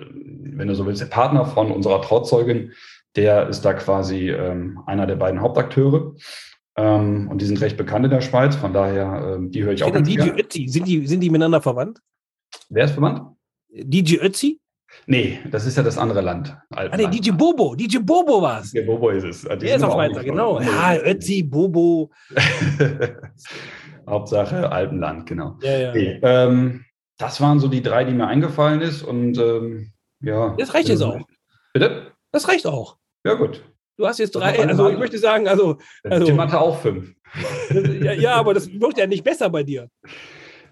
wenn du so willst, der Partner von unserer Trauzeugin. Der ist da quasi ähm, einer der beiden Hauptakteure. Ähm, und die sind recht bekannt in der Schweiz, von daher, ähm, die höre ich, ich auch ganz DJ Ötzi, sind die, sind die miteinander verwandt? Wer ist verwandt? DJ Ötzi? Nee, das ist ja das andere Land. Ah, nee, DJ Bobo. DJ Bobo war es. DJ Bobo ist es. Die Der ist auch weiter, genau. Ja, Ötzi, Bobo. Hauptsache Alpenland, genau. Ja, ja. Okay, ähm, das waren so die drei, die mir eingefallen ist. Und ähm, ja. Das reicht jetzt auch. Bitte? Das reicht auch. Ja, gut. Du hast jetzt drei, also ich möchte sagen, also. also Tim hatte auch fünf. Ja, ja, aber das wird ja nicht besser bei dir.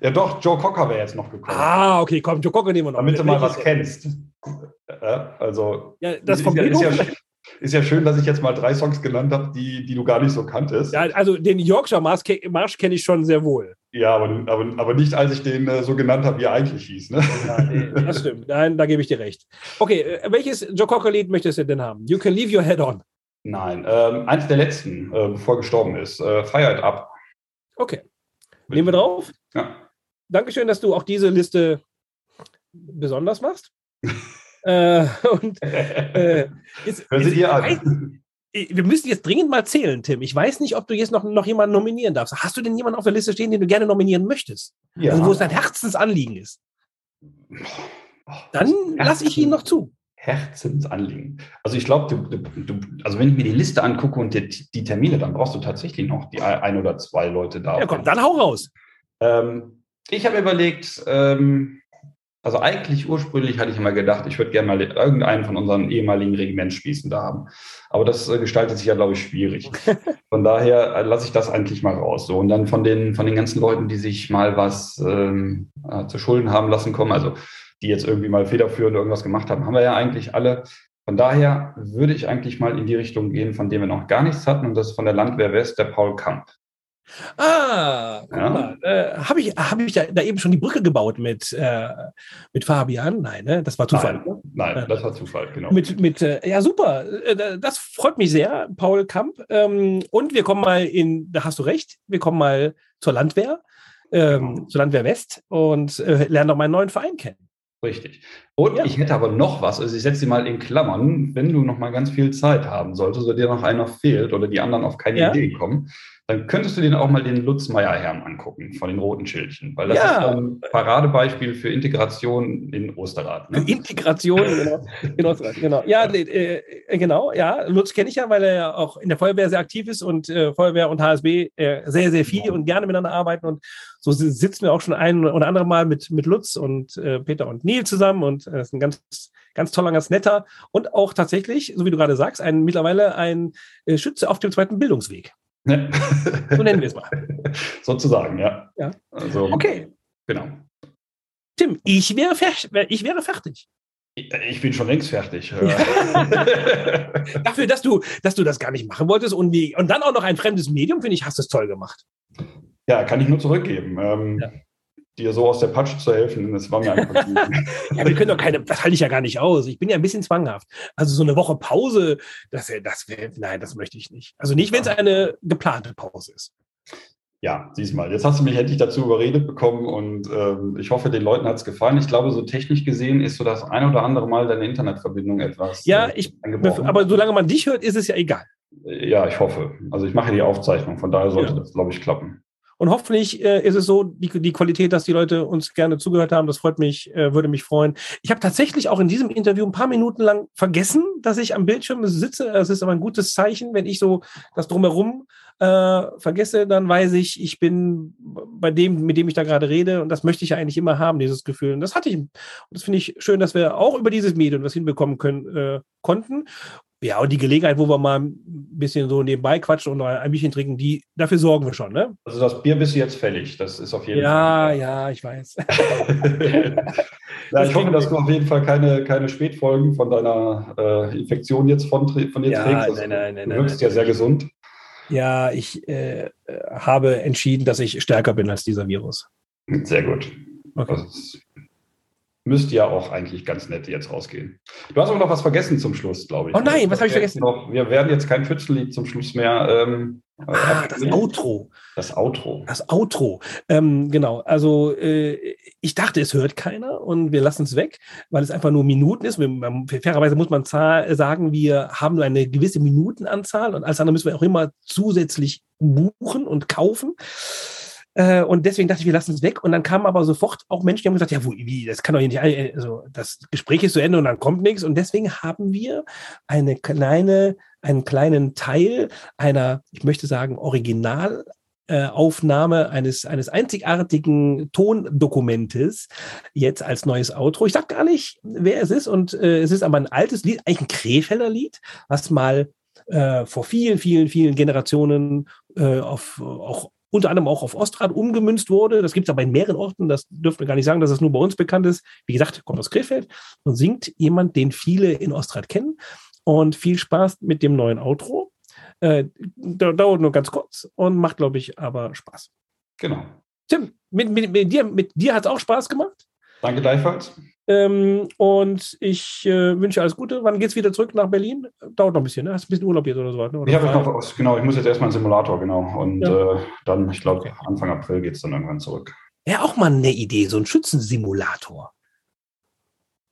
Ja, doch, Joe Cocker wäre jetzt noch gekommen. Ah, okay, komm, Joe Cocker nehmen wir noch. Damit du mal was kennst. Ja, also, ja, das vom ist, ja, ist, ja, ist ja schön, dass ich jetzt mal drei Songs genannt habe, die, die du gar nicht so kanntest. Ja, also den Yorkshire Marsch, Marsch kenne ich schon sehr wohl. Ja, aber, aber, aber nicht, als ich den äh, so genannt habe, wie er eigentlich hieß. Ne? Ja, nee, das stimmt. Nein, da gebe ich dir recht. Okay, äh, welches Joe Cocker-Lied möchtest du denn haben? You can leave your head on. Nein, ähm, eins der letzten, äh, bevor er gestorben ist. Äh, Fire It Up. Okay. Nehmen wir drauf? Ja. Dankeschön, dass du auch diese Liste besonders machst. äh, und äh, jetzt, Hör sie dir an. Wir müssen jetzt dringend mal zählen, Tim. Ich weiß nicht, ob du jetzt noch, noch jemanden nominieren darfst. Hast du denn jemanden auf der Liste stehen, den du gerne nominieren möchtest? Ja. Also, wo es dein Herzensanliegen ist? Dann lasse ich ihn noch zu. Herzensanliegen. Also ich glaube, also wenn ich mir die Liste angucke und die, die, Termine, dann brauchst du tatsächlich noch die ein oder zwei Leute da. Ja, komm, dann hau raus. Ähm, ich habe überlegt, ähm, also eigentlich ursprünglich hatte ich immer gedacht, ich würde gerne mal irgendeinen von unseren ehemaligen Regimentsspießen da haben. Aber das äh, gestaltet sich ja, glaube ich, schwierig. Von daher äh, lasse ich das eigentlich mal raus. So. Und dann von den, von den ganzen Leuten, die sich mal was ähm, äh, zu Schulden haben lassen kommen, also die jetzt irgendwie mal federführend irgendwas gemacht haben, haben wir ja eigentlich alle. Von daher würde ich eigentlich mal in die Richtung gehen, von dem wir noch gar nichts hatten, und das ist von der Landwehr West, der Paul Kamp. Ah, ja. äh, habe ich, hab ich da, da, eben schon die Brücke gebaut mit, äh, mit Fabian? Nein, ne? das war Zufall. Nein, ne? nein das war Zufall, genau. Mit, mit, äh, ja, super. Äh, das freut mich sehr, Paul Kamp. Ähm, und wir kommen mal in, da hast du recht, wir kommen mal zur Landwehr, ähm, genau. zur Landwehr West und äh, lernen noch meinen neuen Verein kennen. Richtig. Und ja. ich hätte aber noch was, also ich setze sie mal in Klammern, wenn du noch mal ganz viel Zeit haben solltest oder dir noch einer fehlt oder die anderen auf keine ja. Idee kommen, dann könntest du dir auch mal den Lutz Meyer-Herm angucken von den roten Schildchen, weil das ja. ist ein Paradebeispiel für Integration in Osterrad. Ne? Integration genau, in Osterrad, genau. Ja, äh, genau, ja. Lutz kenne ich ja, weil er ja auch in der Feuerwehr sehr aktiv ist und äh, Feuerwehr und HSB äh, sehr, sehr viel ja. und gerne miteinander arbeiten. Und so sitzen wir auch schon ein oder andere Mal mit, mit Lutz und äh, Peter und Neil zusammen und äh, ist ein ganz, ganz toller, ganz netter und auch tatsächlich, so wie du gerade sagst, ein mittlerweile ein äh, Schütze auf dem zweiten Bildungsweg. Ne? So nennen wir es mal. Sozusagen, ja. ja. Also, okay. Genau. Tim, ich wäre, ich wäre fertig. Ich bin schon längst fertig. Dafür, dass du, dass du das gar nicht machen wolltest und, die, und dann auch noch ein fremdes Medium, finde ich, hast du es toll gemacht. Ja, kann ich nur zurückgeben. Ähm, ja dir so aus der Patsche zu helfen. Das war mir einfach Ja, wir können doch keine, das halte ich ja gar nicht aus. Ich bin ja ein bisschen zwanghaft. Also so eine Woche Pause, das, das wäre, nein, das möchte ich nicht. Also nicht, wenn es eine geplante Pause ist. Ja, siehst mal, jetzt hast du mich endlich dazu überredet bekommen und ähm, ich hoffe, den Leuten hat es gefallen. Ich glaube, so technisch gesehen ist so das ein oder andere Mal deine Internetverbindung etwas. Ja, äh, ich, aber solange man dich hört, ist es ja egal. Ja, ich hoffe. Also ich mache die Aufzeichnung, von daher sollte ja. das, glaube ich, klappen. Und hoffentlich äh, ist es so, die, die Qualität, dass die Leute uns gerne zugehört haben. Das freut mich, äh, würde mich freuen. Ich habe tatsächlich auch in diesem Interview ein paar Minuten lang vergessen, dass ich am Bildschirm sitze. Es ist aber ein gutes Zeichen, wenn ich so das drumherum äh, vergesse, dann weiß ich, ich bin bei dem, mit dem ich da gerade rede. Und das möchte ich ja eigentlich immer haben, dieses Gefühl. Und das hatte ich. Und das finde ich schön, dass wir auch über dieses Medium was hinbekommen können, äh, konnten. Ja, und die Gelegenheit, wo wir mal ein bisschen so nebenbei quatschen und ein Bierchen trinken, die, dafür sorgen wir schon, ne? Also das Bier bist du jetzt fällig, das ist auf jeden ja, Fall. Ja, ja, ich weiß. ja, ich hoffe, dass du auf jeden Fall keine, keine Spätfolgen von deiner äh, Infektion jetzt von, von dir ja, trägst. Also, nein, nein, nein, du wirkst ja sehr gesund. Ja, ich äh, habe entschieden, dass ich stärker bin als dieser Virus. Sehr gut. Okay. Das müsste ja auch eigentlich ganz nett jetzt rausgehen. Du hast aber noch was vergessen zum Schluss, glaube ich. Oh nein, was habe ich vergessen? Noch, wir werden jetzt kein Pfützellied zum Schluss mehr. Ähm, ah, das Outro. Das Outro. Das Outro. Ähm, genau. Also äh, ich dachte, es hört keiner und wir lassen es weg, weil es einfach nur Minuten ist. Wir, fairerweise muss man sagen, wir haben nur eine gewisse Minutenanzahl und als andere müssen wir auch immer zusätzlich buchen und kaufen. Äh, und deswegen dachte ich, wir lassen es weg. Und dann kamen aber sofort auch Menschen, die haben gesagt, ja, wo, wie, das kann doch nicht, also das Gespräch ist zu Ende und dann kommt nichts. Und deswegen haben wir eine kleine, einen kleinen Teil einer, ich möchte sagen, Original äh, Aufnahme eines, eines einzigartigen Tondokumentes jetzt als neues Outro. Ich sag gar nicht, wer es ist und äh, es ist aber ein altes Lied, eigentlich ein Krefelder Lied, was mal äh, vor vielen, vielen, vielen Generationen äh, auf, auch unter anderem auch auf Ostrad umgemünzt wurde. Das gibt es aber in mehreren Orten. Das dürften wir gar nicht sagen, dass es nur bei uns bekannt ist. Wie gesagt, kommt aus Krefeld und singt jemand, den viele in Ostrad kennen. Und viel Spaß mit dem neuen Outro. Äh, dauert nur ganz kurz und macht, glaube ich, aber Spaß. Genau. Tim, mit, mit, mit dir, mit dir hat es auch Spaß gemacht. Danke gleichfalls. Ähm, und ich äh, wünsche alles Gute. Wann geht es wieder zurück nach Berlin? Dauert noch ein bisschen, ne? Hast du ein bisschen Urlaub jetzt oder so? Ne? Oder ich habe noch, genau, ich muss jetzt erstmal einen Simulator, genau. Und ja. äh, dann, ich glaube, okay. Anfang April geht es dann irgendwann zurück. Ja, auch mal eine Idee, so ein Schützensimulator.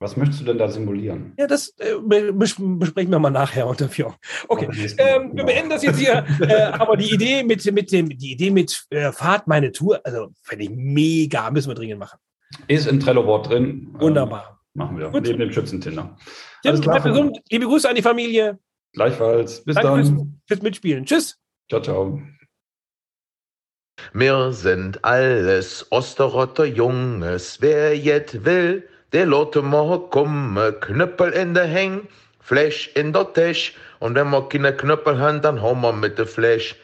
Was möchtest du denn da simulieren? Ja, das äh, bes besprechen wir mal nachher unter Führung. Okay, ähm, wir beenden das jetzt hier. äh, aber die Idee mit, mit dem, die Idee mit äh, Fahrt meine Tour, also finde ich mega, müssen wir dringend machen. Ist im Trello-Board drin. Wunderbar. Machen wir. Gut. Neben dem Schützentinder. Tim, bleib gesund. Liebe Grüße an die Familie. Gleichfalls. Bis Danke dann. Fürs, fürs Mitspielen. Tschüss. Ciao, ciao. Wir sind alles Osterotter Junges. Wer jet will, der lotte mal komme. Knüppel in der Häng, Flash in der Tisch. Und wenn wir keine Knüppel haben, dann haben wir mit der Flash